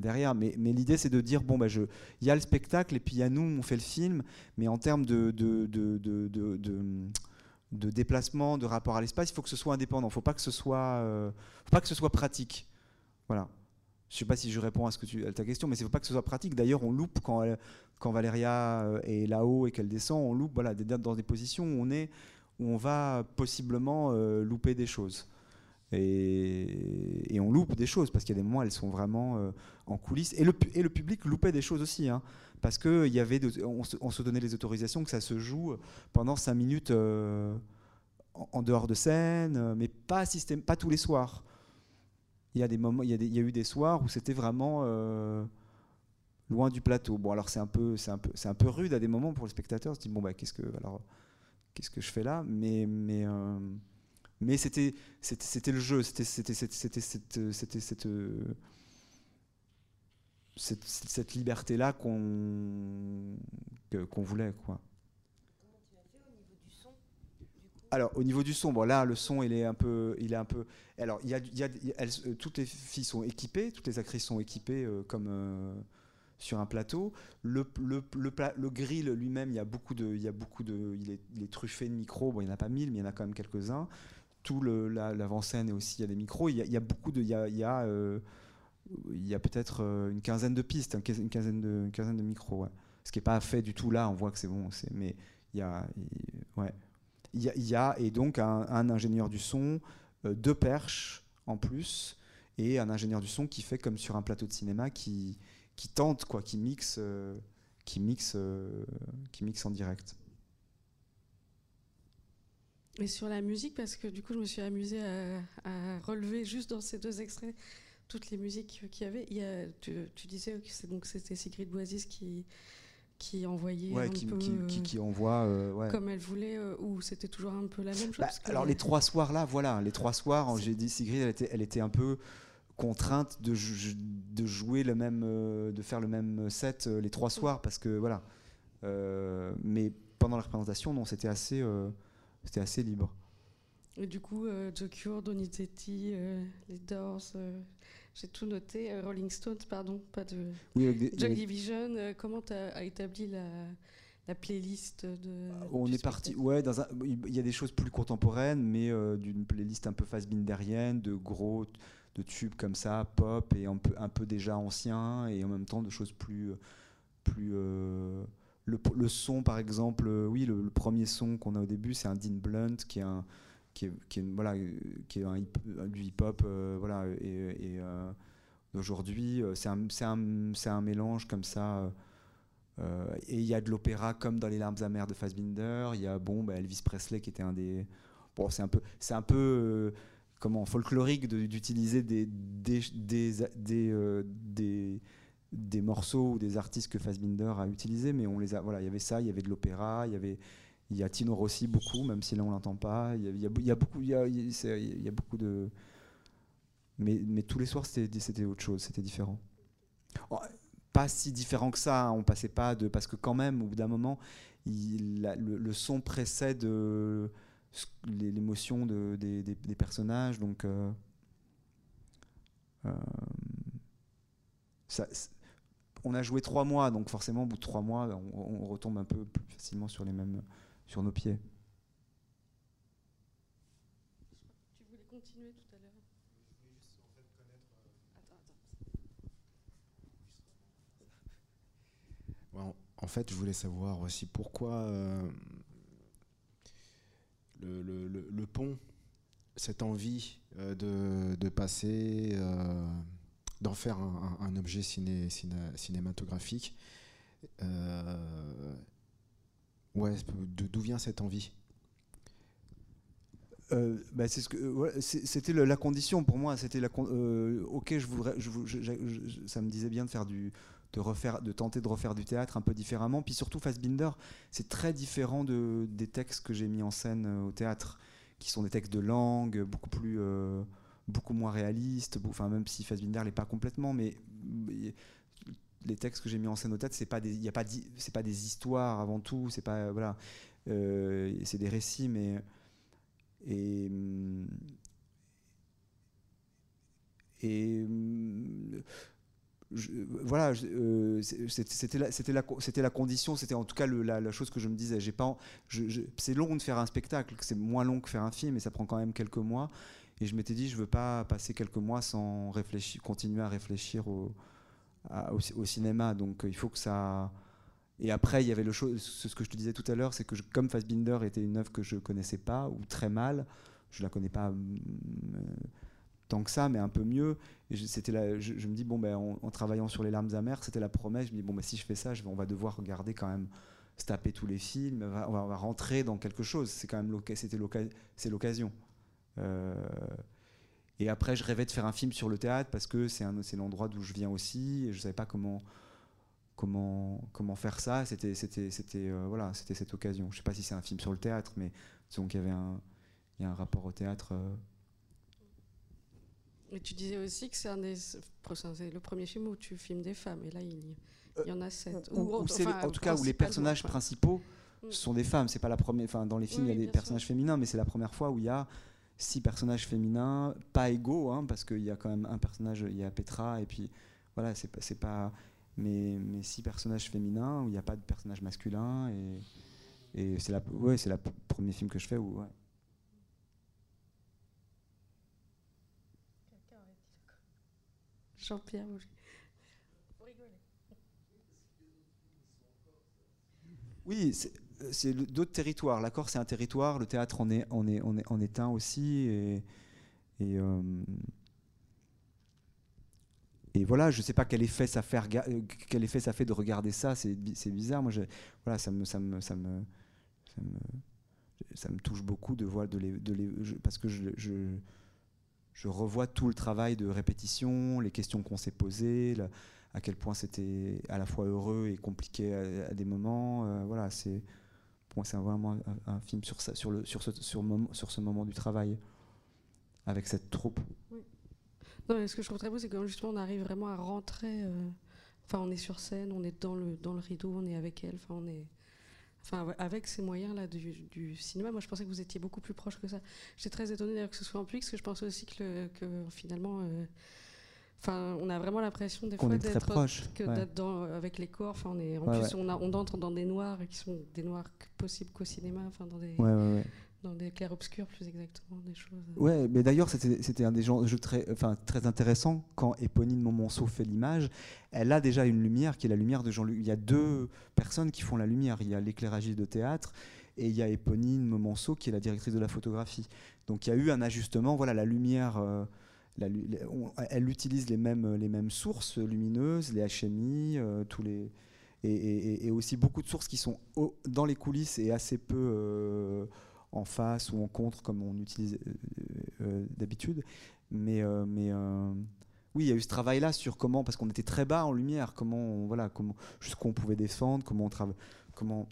derrière. Mais, l'idée, c'est de dire, bon, ben, il y a le spectacle et puis il y a nous, on fait le film, mais en termes de, déplacement, de rapport à l'espace, il faut que ce soit indépendant, il ne faut, pas que ce soit, euh, faut pas que ce soit pratique. Voilà. Je ne sais pas si je réponds à, ta question, mais il ne faut pas que ce soit pratique. D'ailleurs, on loupe quand, quand Valéria euh, est là-haut et qu'elle descend, on loupe dans des positions où on va possiblement euh, louper des choses. Et, on loupe des choses parce qu'il y a des moments où elles sont vraiment euh, en coulisses. Et le, le, public loupait des choses aussi, hein, parce qu'on y avait, on se, donnait les autorisations que ça se joue pendant cinq minutes euh, en, dehors de scène, mais pas, système, pas tous les soirs. Il y a eu des soirs où c'était vraiment loin du plateau. Bon, alors c'est un peu, c'est un peu, c'est un peu rude à des moments pour les spectateurs. On se dit bon bah qu'est-ce que alors qu'est-ce que je fais là? Mais, euh, mais c'était, le jeu, c'était, c'était, c'était, c'était cette, cette, cette liberté-là qu'on, qu'on voulait. Quoi. Alors au niveau du son, bon là le son il est un peu, il est un peu. Alors il y a, il y a elles, toutes les filles sont équipées, toutes les actrices sont équipées euh, comme euh, sur un plateau. Le, le, le, grill lui-même, il y a beaucoup de, il y a beaucoup de, il est, truffé de micros. Bon, il n'y en a pas mille, mais il y en a quand même quelques-uns. Tout l'avant-scène et aussi il y a des micros. Il y a, beaucoup de, il y a, il y a, euh, peut-être euh, une quinzaine de pistes, une quinzaine de, quinzaine de micros. Ce qui n'est pas fait du tout là. On voit que c'est bon, mais il y a, ouais, il y a, et donc un, ingénieur du son, euh, deux perches en plus et un ingénieur du son qui fait comme sur un plateau de cinéma qui qui tente, quoi, qui mixe, qui mixe, qui mixe en direct. Et sur la musique, parce que du coup, je me suis amusée à, relever juste dans ces deux extraits toutes les musiques qu'il y avait. Il y a, tu, disais que donc c'était Sigrid Boisis qui qui envoyait un qui, peu, qui, qui, envoie euh, comme elle voulait ou c'était toujours un peu la même chose bah, alors les trois soirs là voilà les trois soirs j'ai dit Sigrid elle était, elle était un peu contrainte de, de jouer le même, euh, de faire le même set euh, les trois soirs parce que voilà. Euh, mais pendant la représentation, non, c'était assez, c'était assez libre. Et du coup, The Cure, Donizetti, les Doors, j'ai tout noté. Rolling Stones, pardon, pas de. Oui, Division. comment tu as, établi la, la playlist de. On est parti. Ouais, dans il y a des choses plus contemporaines, mais d'une playlist un peu face-binderienne, de gros de tubes comme ça, pop et un peu, un peu déjà anciens et en même temps de choses plus. plus euh, le, son, par exemple, euh, oui, le, premier son qu'on a au début, c'est un Dean Blunt qui est un. Qui est, voilà, qui est un du hip-hop, euh, voilà, et, aujourd'hui, c'est un, un, un, mélange comme ça. et il y a de l'opéra comme dans Les larmes amères de Fassbinder. Il y a bon, bah, Elvis Presley qui était un des. Bon, c'est un peu, c'est un peu comment folklorique d'utiliser des des, euh, des, des, morceaux ou des artistes que Fassbinder a utilisés, mais on les a, voilà, il y avait ça, il y avait de l'opéra, il y avait il y a Tino Rossi beaucoup, même si là on l'entend pas. Il y, a, beaucoup, il y a, beaucoup de, mais, mais tous les soirs c'était autre chose, c'était différent. Oh, pas si différent que ça, hein, on passait pas de parce que quand même au bout d'un moment, il, le, son précède euh, l'émotion de, des, personnages. Donc, euh, euh, on a joué trois mois, donc forcément, au bout de trois mois, on, retombe un peu plus facilement sur, les mêmes, sur nos pieds. Tu voulais continuer tout à l'heure en fait, je voulais savoir aussi pourquoi euh, le, pont, cette envie euh, de, passer, euh, d'en faire un, objet ciné, cinématographique. Euh, ouais, d'où vient cette envie? Euh, bah, c'était la condition pour moi. C'était euh, ok, je ça me disait bien de faire du, de refaire, de tenter de refaire du théâtre un peu différemment. Puis surtout Fassbinder, c'est très différent de des textes que j'ai mis en scène au théâtre, qui sont des textes de langue beaucoup plus, beaucoup moins réalistes. beau- Enfin même si Fassbinder l'est pas complètement, mais les textes que j'ai mis en scène au théâtre, c'est pas des, y a pas, c'est pas des histoires avant tout, c'est pas, voilà, Euh, c'est des récits, mais et et voilà, euh, c'était la, c'était la, la condition, c'était en tout cas la, chose que je me disais. J'ai pas, c'est long de faire un spectacle, c'est moins long que faire un film, et ça prend quand même quelques mois. Et je m'étais dit, je veux pas passer quelques mois sans continuer à réfléchir au, cinéma. Donc euh, il faut que ça. Et après, il y avait le chose, ce que je te disais tout à l'heure, c'est que je- comme Fassbinder était une œuvre que je connaissais pas ou très mal, je la connais pas hum, euh, tant que ça, mais un peu mieux. Et je, la- je, me dis bon ben en, travaillant sur les larmes amères, c'était la promesse. Je me dis bon ben si je fais ça, on va devoir regarder quand même, se taper tous les films, on va, rentrer dans quelque chose. C'est quand même l'occasion. Euh, et après, je rêvais de faire un film sur le théâtre parce que c'est un, c'est l'endroit d'où je viens aussi. Et je savais pas comment comment comment faire ça. C'était c'était c'était euh, voilà, c'était cette occasion. Je sais pas si c'est un film sur le théâtre, mais disons qu'il y avait un il y a un rapport au théâtre. euh, Et tu disais aussi que c'est un des- c'est le premier film où tu filmes des femmes, et là il y, il y en a sept. Ou- enfin, en tout cas, où les personnages principaux Mm. sont des femmes. C'est pas la première. Enfin, dans les films, Oui, il y a des personnages sûr. féminins, mais c'est la première fois où il y a six personnages féminins, pas égaux, hein, parce qu'il y a quand même un personnage. Il y a Petra, et puis voilà, c'est pas, pas. Mais, mais six personnages féminins où il n'y a pas de personnage masculin et. Et c'est la, ouais, c'est le premier film que je fais où, ouais. Jean-Pierre. Oui, c'est d'autres territoires. La Corse, c'est un territoire. Le théâtre en est, en est, en est, un aussi. Et, et, euh, voilà, je sais pas quel effet ça fait, euh, quel effet ça fait de regarder ça. C'est bi- c'est bizarre. Moi, voilà, ça me, ça me, ça me, ça me, touche beaucoup de voir de les, de les- parce que je, je, revois tout le travail de répétition, les questions qu'on s'est posées, à quel point c'était à la fois heureux et compliqué à, à des moments. euh, voilà, c'est pour moi c'est vraiment un, film sur le sur ce sur, ce moment du travail avec cette troupe. Non, mais ce que je trouve très beau, c'est que justement on arrive vraiment à rentrer. euh, on est sur scène, on est dans le, dans le rideau, on est avec elle. Enfin, on est. Enfin, avec ces moyens-là du, cinéma, moi je pensais que vous étiez beaucoup plus proche que ça. J'étais très étonnée d'ailleurs que ce soit en public, parce que je pensais aussi que finalement. euh, Enfin, on a vraiment l'impression des fois d'être proche. que ouais. d'être dans- avec les corps. Enfin, on est en Ouais, plus ouais. on, a- on entre dans des noirs qui sont des noirs possibles qu'au cinéma. Enfin, dans des dans clairs obscurs plus exactement, des choses. euh, Ouais, mais d'ailleurs, c'était un des gens jeux très, enfin, très intéressant quand Éponine Montmonceau fait l'image. Elle a déjà une lumière qui est la lumière de Jean-Luc. Il y a deux personnes qui font la lumière. Il y a l'éclairagiste de théâtre et il y a Éponine Montmonceau qui est la directrice de la photographie. Donc il y a eu un ajustement. Voilà, la lumière. euh, elle utilise les mêmes, sources lumineuses, les HMI, euh, tous les, et, aussi beaucoup de sources qui sont dans les coulisses et assez peu euh, en face ou en contre comme on utilise euh, d'habitude. Mais, oui, il y a eu ce travail-là sur comment, parce qu'on était très bas en lumière, comment, on- voilà, jusqu'où on pouvait défendre, comment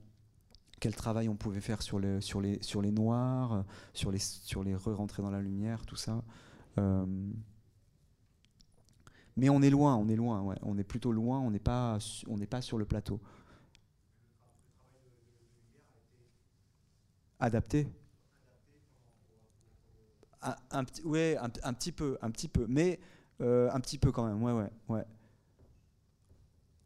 quel travail on pouvait faire sur les, noirs, sur les, sur les re-rentrer dans la lumière, tout ça. Euh, mais on est loin, on est loin, on est plutôt loin, on n'est pas, pas sur le plateau. Adapté. Un, un petit, peu, un petit peu, mais euh, un petit peu quand même, ouais, ouais, ouais,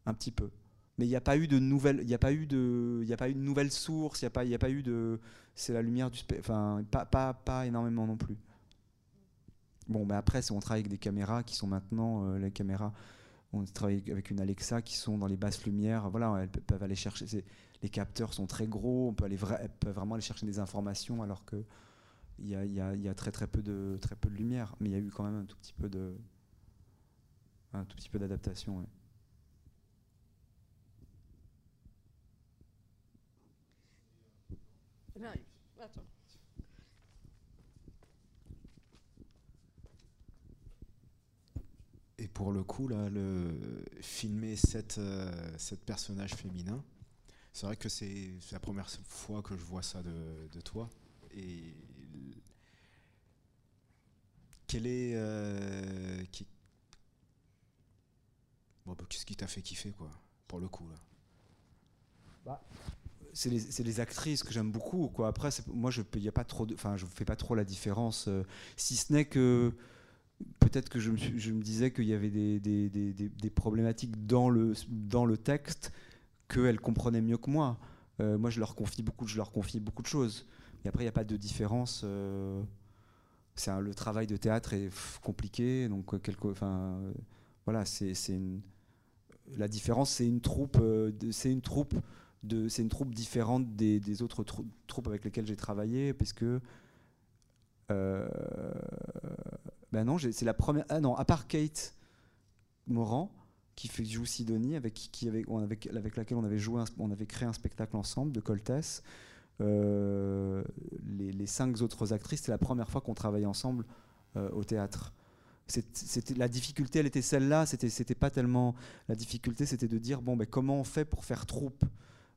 un petit peu. Mais il n'y a pas eu de nouvelle, il n'y a pas eu de, il a pas eu nouvelle source, il n'y a pas, il a pas eu de, c'est la lumière du, enfin, pas, pas, pas énormément non plus. Bon, mais après, on travaille avec des caméras qui sont maintenant euh, les caméras. On travaille avec une Alexa qui sont dans les basses lumières. Voilà, elles pe- peuvent aller chercher. Les capteurs sont très gros. On peut aller elles peuvent vraiment aller chercher des informations alors que il y a, très très peu de très peu de lumière. Mais il y a eu quand même un tout petit peu de un tout petit peu d'adaptation. Attends. Pour le coup, là, filmer cette, euh, cette personnage féminin, c'est vrai que c'est la première fois que je vois ça de, de toi. Et quel est. Euh, bah, Qu'est-ce qui t'a fait kiffer, quoi, pour le coup, bah, c'est les, les, actrices que j'aime beaucoup. Après, moi, je ne fais pas trop la différence, euh, si ce n'est que peut-être que je me, disais qu'il y avait des, problématiques dans le, texte qu'elles comprenaient mieux que moi. Euh, moi, je leur confie beaucoup, je leur confie beaucoup de choses. Et après, il n'y a pas de différence. Euh, c'est le travail de théâtre est compliqué, donc euh, quelque, enfin, voilà, c'est la différence, c'est une troupe, c'est une troupe c'est une troupe différente des, autres troupes avec lesquelles j'ai travaillé, puisque euh, ben non, c'est la première. Ah non, à part Kate Moran, qui fait joue Sidonie, avec, qui, avec, laquelle on avait, joué on avait créé un spectacle ensemble de Coltès. Euh, les, cinq autres actrices, c'était la première fois qu'on travaillait ensemble euh, au théâtre. La difficulté, elle était celle-là. C'était c'était pas tellement la difficulté, c'était de dire bon ben comment on fait pour faire troupe?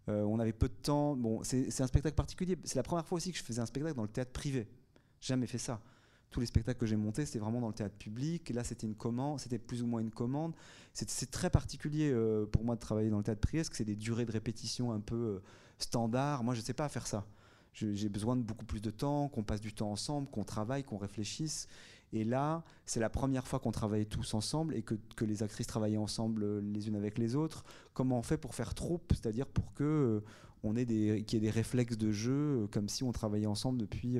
Euh, on avait peu de temps. Bon, c'est un spectacle particulier. C'est la première fois aussi que je faisais un spectacle dans le théâtre privé. Jamais fait ça tous les spectacles que j'ai montés, c'était vraiment dans le théâtre public. Là, c'était une commande, c'était plus ou moins une commande. C'est très particulier euh, pour moi de travailler dans le théâtre privé, parce que c'est des durées de répétition un peu euh, standard. Moi, je ne sais pas faire ça. J'ai besoin de beaucoup plus de temps, qu'on passe du temps ensemble, qu'on travaille, qu'on réfléchisse. Et là, c'est la première fois qu'on travaillait tous ensemble et que, les actrices travaillaient ensemble euh, les unes avec les autres. Comment on fait pour faire troupe, c'est-à-dire pour que on ait des, qu'il y ait des réflexes de jeu, comme si on travaillait ensemble depuis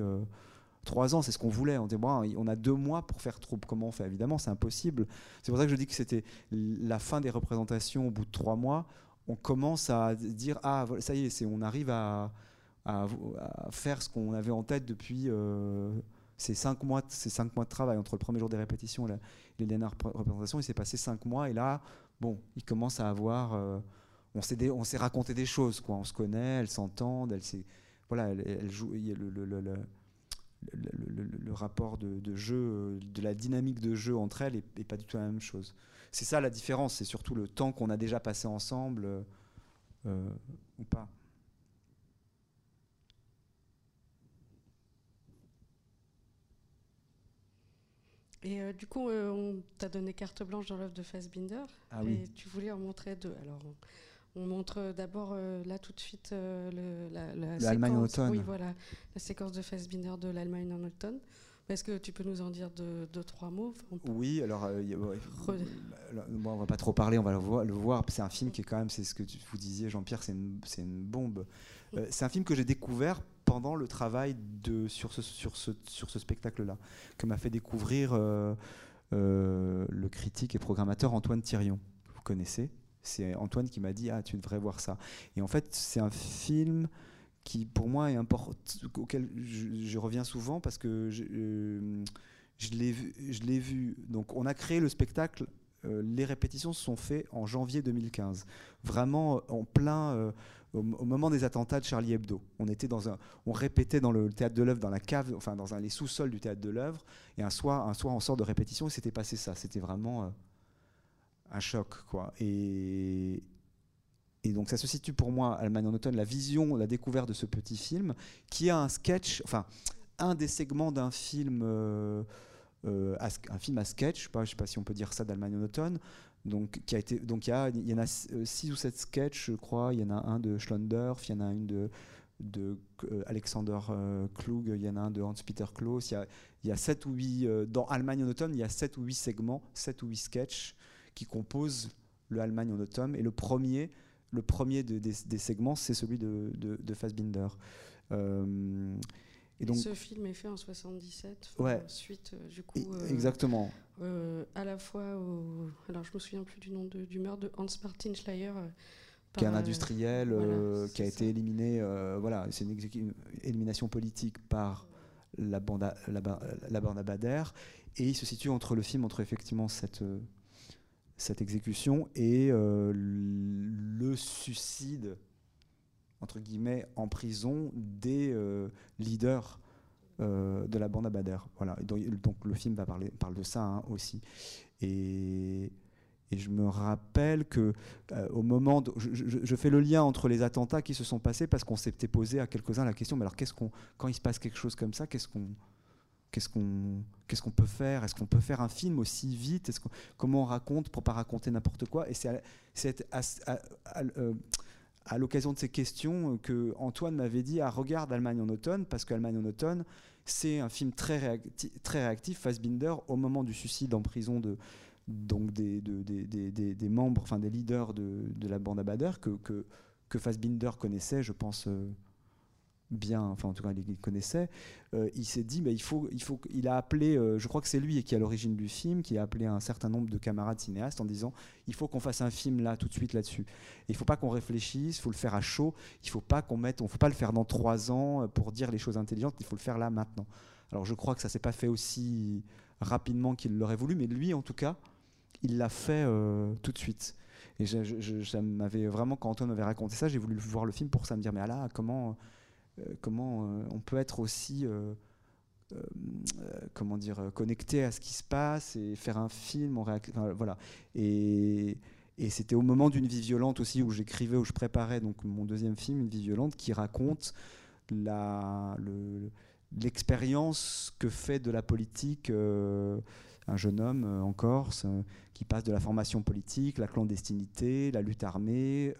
trois ans, c'est ce qu'on voulait. On dit, bon, on a deux mois pour faire troupe. Comment on fait? Évidemment, c'est impossible. C'est pour ça que je dis que c'était la fin des représentations au bout de trois mois. On commence à dire, ah, ça y est, on arrive à, faire ce qu'on avait en tête depuis euh, ces, cinq mois, ces cinq mois de travail. Entre le premier jour des répétitions et les dernières représentations, il s'est passé cinq mois. Et là, bon, il commence à avoir... Euh, on s'est raconté des choses, quoi. On se connaît, elles s'entendent, elles, voilà, elles, jouent. Le, le, rapport de, jeu, de la dynamique de jeu entre elles n'est pas du tout la même chose. C'est ça la différence, c'est surtout le temps qu'on a déjà passé ensemble euh, ou pas. Et euh, du coup, euh, on t'a donné carte blanche dans l'œuvre de Fassbinder. Ah et tu voulais en montrer deux. Alors, on montre d'abord euh, là tout de suite euh, l'Allemagne en automne. Oui, voilà, la séquence de Fassbinder de l'Allemagne en automne. Est-ce que tu peux nous en dire deux, trois mots? Oui, alors, euh, on va pas trop parler, on va le voir. Le voir. C'est un film qui est quand même, c'est ce que tu, vous disiez, Jean-Pierre, c'est une, une, bombe. c'est un film que j'ai découvert pendant le travail de, sur ce, sur ce, sur ce spectacle-là, que m'a fait découvrir le critique et programmateur Antoine Thirion, que vous connaissez? C'est Antoine qui m'a dit ah tu devrais voir ça. Et en fait c'est un film qui pour moi est important, auquel je, reviens souvent parce que je, euh, je l'ai vu. Donc on a créé le spectacle. Euh, les répétitions se sont faites en janvier 2015, vraiment euh, en plein au, moment des attentats de Charlie Hebdo. On était dans un, on répétait dans le théâtre de l'œuvre, dans la cave, enfin dans un, les sous-sols du théâtre de l'œuvre. Et un soir, un soir, on sort de répétition et c'était passé ça. C'était vraiment un choc. Quoi. Et, donc ça se situe pour moi, Allemagne en automne, la vision, la découverte de ce petit film, qui a un sketch, enfin un des segments d'un film, euh, euh, un film à sketch, je ne sais, sais, pas si on peut dire ça d'Allemagne en automne, donc il y, en a euh, six ou sept sketchs, je crois. Il y en a un de Schlondorf, il y en a une de, de Alexander Klug, il y en a un de Hans-Peter Klaus. Il y a, y ou huit dans Allemagne en automne, il y a sept ou huit segments, sept ou huit sketchs qui compose le Allemagne en automne. Et le premier, le premier des, segments, c'est celui de, de, Fassbinder. Euh, et donc, ce film est fait en 77, ouais. suite euh, du coup. Euh, exactement. à la fois au, alors je me souviens plus du nom de, du meurtre de Hans Martin Schleyer. qui est un industriel qui a été éliminé. voilà, c'est une, une, élimination politique par la bande, la, la bande Bader. Et il se situe entre le film, entre effectivement cette cette exécution et euh, le suicide, entre guillemets, en prison des euh, leaders de la bande à Bader. Voilà. donc, le film va parler, parle de ça hein, aussi. Et, je me rappelle que au moment, je, fais le lien entre les attentats qui se sont passés parce qu'on s'était posé à quelques-uns la question, mais alors qu'est-ce qu'on, quand il se passe quelque chose comme ça, qu'est-ce qu'on Qu'est-ce qu'on peut faire? Est-ce qu'on peut faire un film aussi vite? Comment on raconte pour pas raconter n'importe quoi? Et c'est à, euh, l'occasion de ces questions que Antoine m'avait dit ah, regarde Allemagne en automne, parce qu'Allemagne en automne, c'est un film très, réactif, très réactif, Fassbinder, au moment du suicide en prison de, donc des, membres, enfin des leaders de, la bande à Bader, que, que, que Fassbinder connaissait, je pense. Euh, bien, enfin en tout cas il connaissait, euh, il s'est dit, mais il faut, il faut, il a appelé, euh, je crois que c'est lui qui est à l'origine du film, qui a appelé un certain nombre de camarades cinéastes en disant, il faut qu'on fasse un film là tout de suite là-dessus. Il faut pas qu'on réfléchisse, il faut le faire à chaud, il faut pas qu'on mette, on faut pas le faire dans trois ans euh, pour dire les choses intelligentes, il faut le faire là maintenant. Alors je crois que ça s'est pas fait aussi rapidement qu'il l'aurait voulu, mais lui en tout cas, il l'a fait tout de suite. Et ça m'avait vraiment, quand Antoine m'avait raconté ça, j'ai voulu voir le film pour ça, me dire, mais ah là, comment comment euh, on peut être aussi euh, comment dire connecté à ce qui se passe et faire un film voilà. Et, c'était au moment d'une vie violente aussi où j'écrivais où je préparais donc mon deuxième film une vie violente qui raconte l'expérience que fait de la politique un jeune homme en Corse qui passe de la formation politique, la clandestinité, la lutte armée,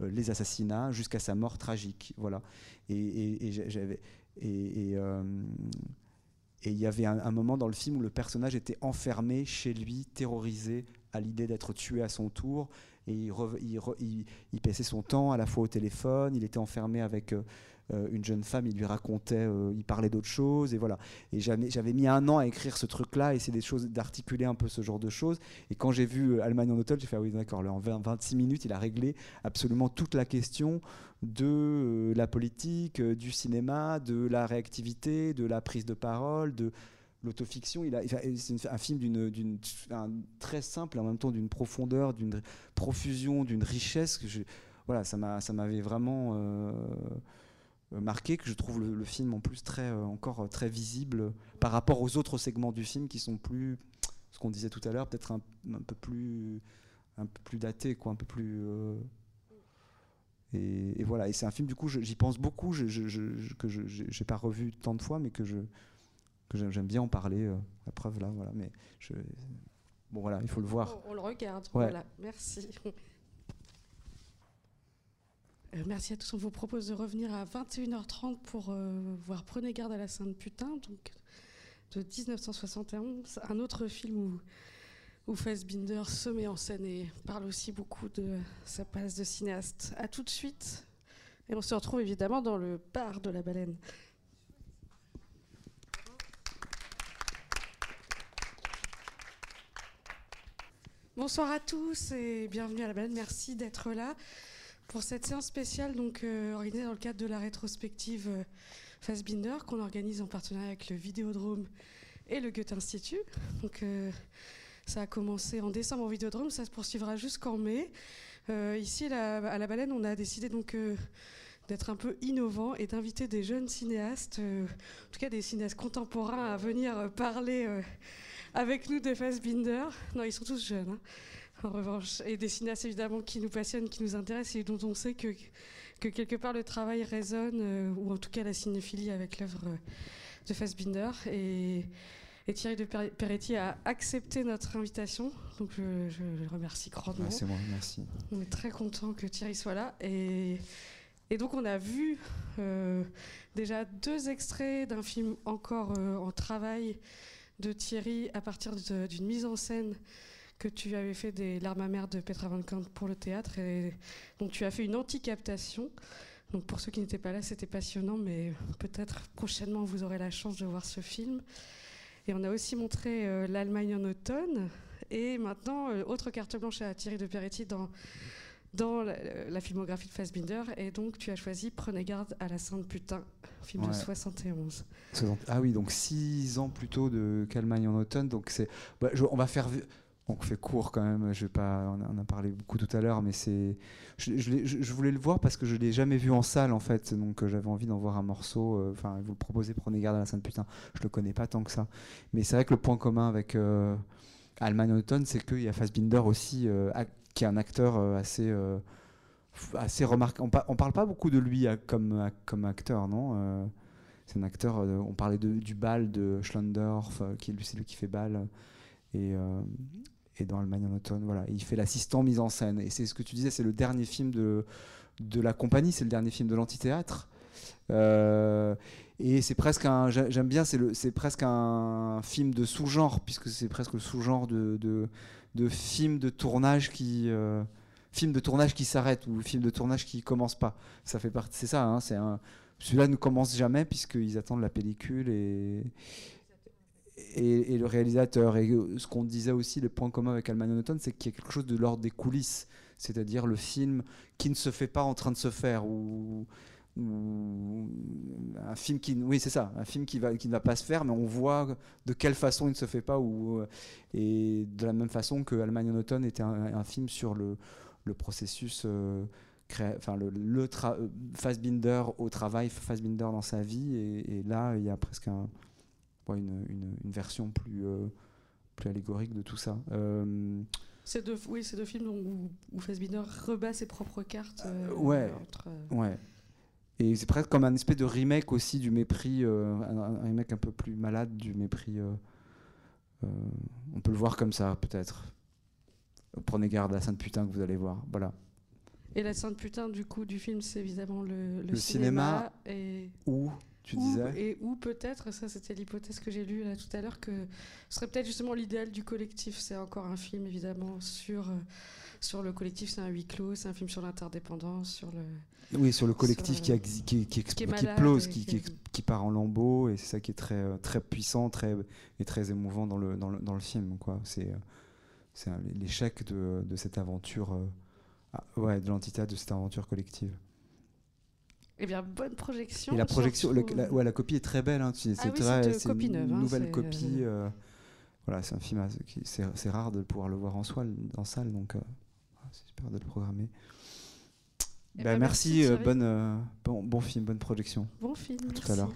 les assassinats, jusqu'à sa mort tragique. Voilà. Et, j'avais et, euh, il y avait un, moment dans le film où le personnage était enfermé chez lui, terrorisé à l'idée d'être tué à son tour. Et il, il, il, passait son temps à la fois au téléphone, il était enfermé avec euh, euh, une jeune femme, il lui racontait, euh, il parlait d'autres choses, et voilà. Et j'avais mis un an à écrire ce truc-là, et c'est des choses, d'articuler un peu ce genre de choses. Et quand j'ai vu euh, Allemagne en automne, j'ai fait, ah oui, d'accord, en 26 minutes, il a réglé absolument toute la question de la politique, du cinéma, de la réactivité, de la prise de parole, de l'autofiction. C'est un film d'une, très simple, en même temps d'une profondeur, d'une profusion, d'une richesse voilà, ça m'a, ça m'avait vraiment euh, marqué que je trouve le, film en plus très euh, encore euh, très visible par rapport aux autres segments du film qui sont plus ce qu'on disait tout à l'heure peut-être un, peu plus un peu plus daté quoi un peu plus et, voilà. Et c'est un film du coup j'y pense beaucoup je, je, que je j'ai pas revu tant de fois mais que je que j'aime bien en parler la preuve là voilà. Mais je bon voilà il faut le voir. On, le regarde voilà. Merci euh, merci à tous. On vous propose de revenir à 21h30 pour euh, voir Prenez garde à la Sainte Putain, donc de 1971. Un autre film où, où Fassbinder se met en scène et parle aussi beaucoup de sa place de cinéaste. A tout de suite. Et on se retrouve évidemment dans le bar de la baleine. Bonsoir à tous et bienvenue à la baleine. Merci d'être là. Pour cette séance spéciale, euh, organisée dans le cadre de la rétrospective euh, Fassbinder, qu'on organise en partenariat avec le Vidéodrome et le Goethe Institut. Euh, ça a commencé en décembre au Vidéodrome, ça se poursuivra jusqu'en mai. ici, à la Baleine, on a décidé d'être un peu innovant et d'inviter des jeunes cinéastes, en tout cas des cinéastes contemporains, à venir parler avec nous de Fassbinder. Non, ils sont tous jeunes. Hein en revanche, et des cinéastes évidemment qui nous passionnent, qui nous intéressent et dont on sait que, que quelque part le travail résonne, euh, ou en tout cas la cinéphilie avec l'œuvre euh, de Fassbinder. Et, et, Thierry de Peretti a accepté notre invitation, donc je, le remercie grandement. c'est moi, merci. On est très content que Thierry soit là. Et, et donc on a vu euh, déjà deux extraits d'un film encore en travail de Thierry à partir d'une mise en scène que tu avais fait des larmes amères de Petra Van Kant pour le théâtre. Et donc tu as fait une anti-captation. Donc pour ceux qui n'étaient pas là, c'était passionnant, mais peut-être prochainement vous aurez la chance de voir ce film. Et on a aussi montré euh, l'Allemagne en automne. Et maintenant, euh, autre carte blanche à Thierry de Peretti dans, dans la, filmographie de Fassbinder. Et donc tu as choisi Prenez garde à la Sainte Putain, film de 71. Ah oui, donc six ans plus tôt de qu'Allemagne en automne. Donc c'est, bah, on va faire on fait court quand même. Je pas, on a, a parlé beaucoup tout à l'heure, mais c'est, je, je, voulais le voir parce que je l'ai jamais vu en salle en fait, donc euh, j'avais envie d'en voir un morceau. Euh, enfin, vous le proposez, prenez garde à la sainte putain. Je le connais pas tant que ça, mais c'est vrai que le point commun avec euh, Alman c'est qu'il y a Fassbinder aussi, qui est un acteur assez assez remarquable. On, on, parle pas beaucoup de lui comme, comme acteur, non C'est un acteur. on parlait de, du bal de Schlendorf, qui c'est lui qui fait bal. Et, et dans Allemagne en automne. Voilà, il fait l'assistant mise en scène. Et c'est ce que tu disais, c'est le dernier film de, de la compagnie, c'est le dernier film de l'amphithéâtre. Euh, et c'est presque un, j'aime bien, c'est, presque un film de sous-genre, puisque c'est presque le sous-genre de, de, de film de tournage qui. Euh, de tournage qui s'arrête ou film de tournage qui commence pas. Ça fait partie, c'est ça. Hein, c'est celui-là ne commence jamais puisqu'ils attendent la pellicule et, et, le réalisateur. Et ce qu'on disait aussi, le point commun avec Alman Autumn, c'est qu'il y a quelque chose de l'ordre des coulisses, c'est-à-dire le film qui ne se fait pas en train de se faire, ou, un film qui, oui, c'est ça, un film qui, va, qui ne va pas se faire, mais on voit de quelle façon il ne se fait pas, ou, et de la même façon que Allemagne en était un, film sur le, le processus. Euh, enfin le, le Fassbinder au travail, Fassbinder dans sa vie, et là il y a presque un, une, une, version plus, euh, plus allégorique de tout ça. Euh, c'est deux, oui, c'est deux films où, où Fassbinder rebat ses propres cartes. Euh, ouais, ouais. Et c'est presque comme un espèce de remake aussi du mépris, un, remake un peu plus malade du mépris. on peut le voir comme ça, peut-être. Prenez garde à la sainte putain que vous allez voir. Voilà. Et la sainte putain du coup du film, c'est évidemment le, le, cinéma, et... ou et où peut-être, ça c'était l'hypothèse que j'ai lue là tout à l'heure, que ce serait peut-être justement l'idéal du collectif. C'est encore un film évidemment sur, euh, sur le collectif, c'est un huis clos, c'est un film sur l'interdépendance, sur le. Oui, sur le collectif qui, qui, qui, explose, qui, qui, part en lambeaux, et c'est ça qui est très, euh, très puissant très, et très émouvant dans le, dans le, dans le film. Quoi. C'est, euh, c'est l'échec de, de, cette aventure, ah, ouais, de l'entité de cette aventure collective. Eh bien, bonne projection. Et la projection, la, ouais, la copie est très belle. Hein, c'est ah oui, c'est une neuve, hein, nouvelle copie. Euh, euh, voilà, c'est un film, c'est rare de pouvoir le voir en soi, en salle, donc euh, c'est super de le programmer. Eh ben, merci, merci bonne, bon, bon film, bonne projection. Bon film. À tout à l'heure.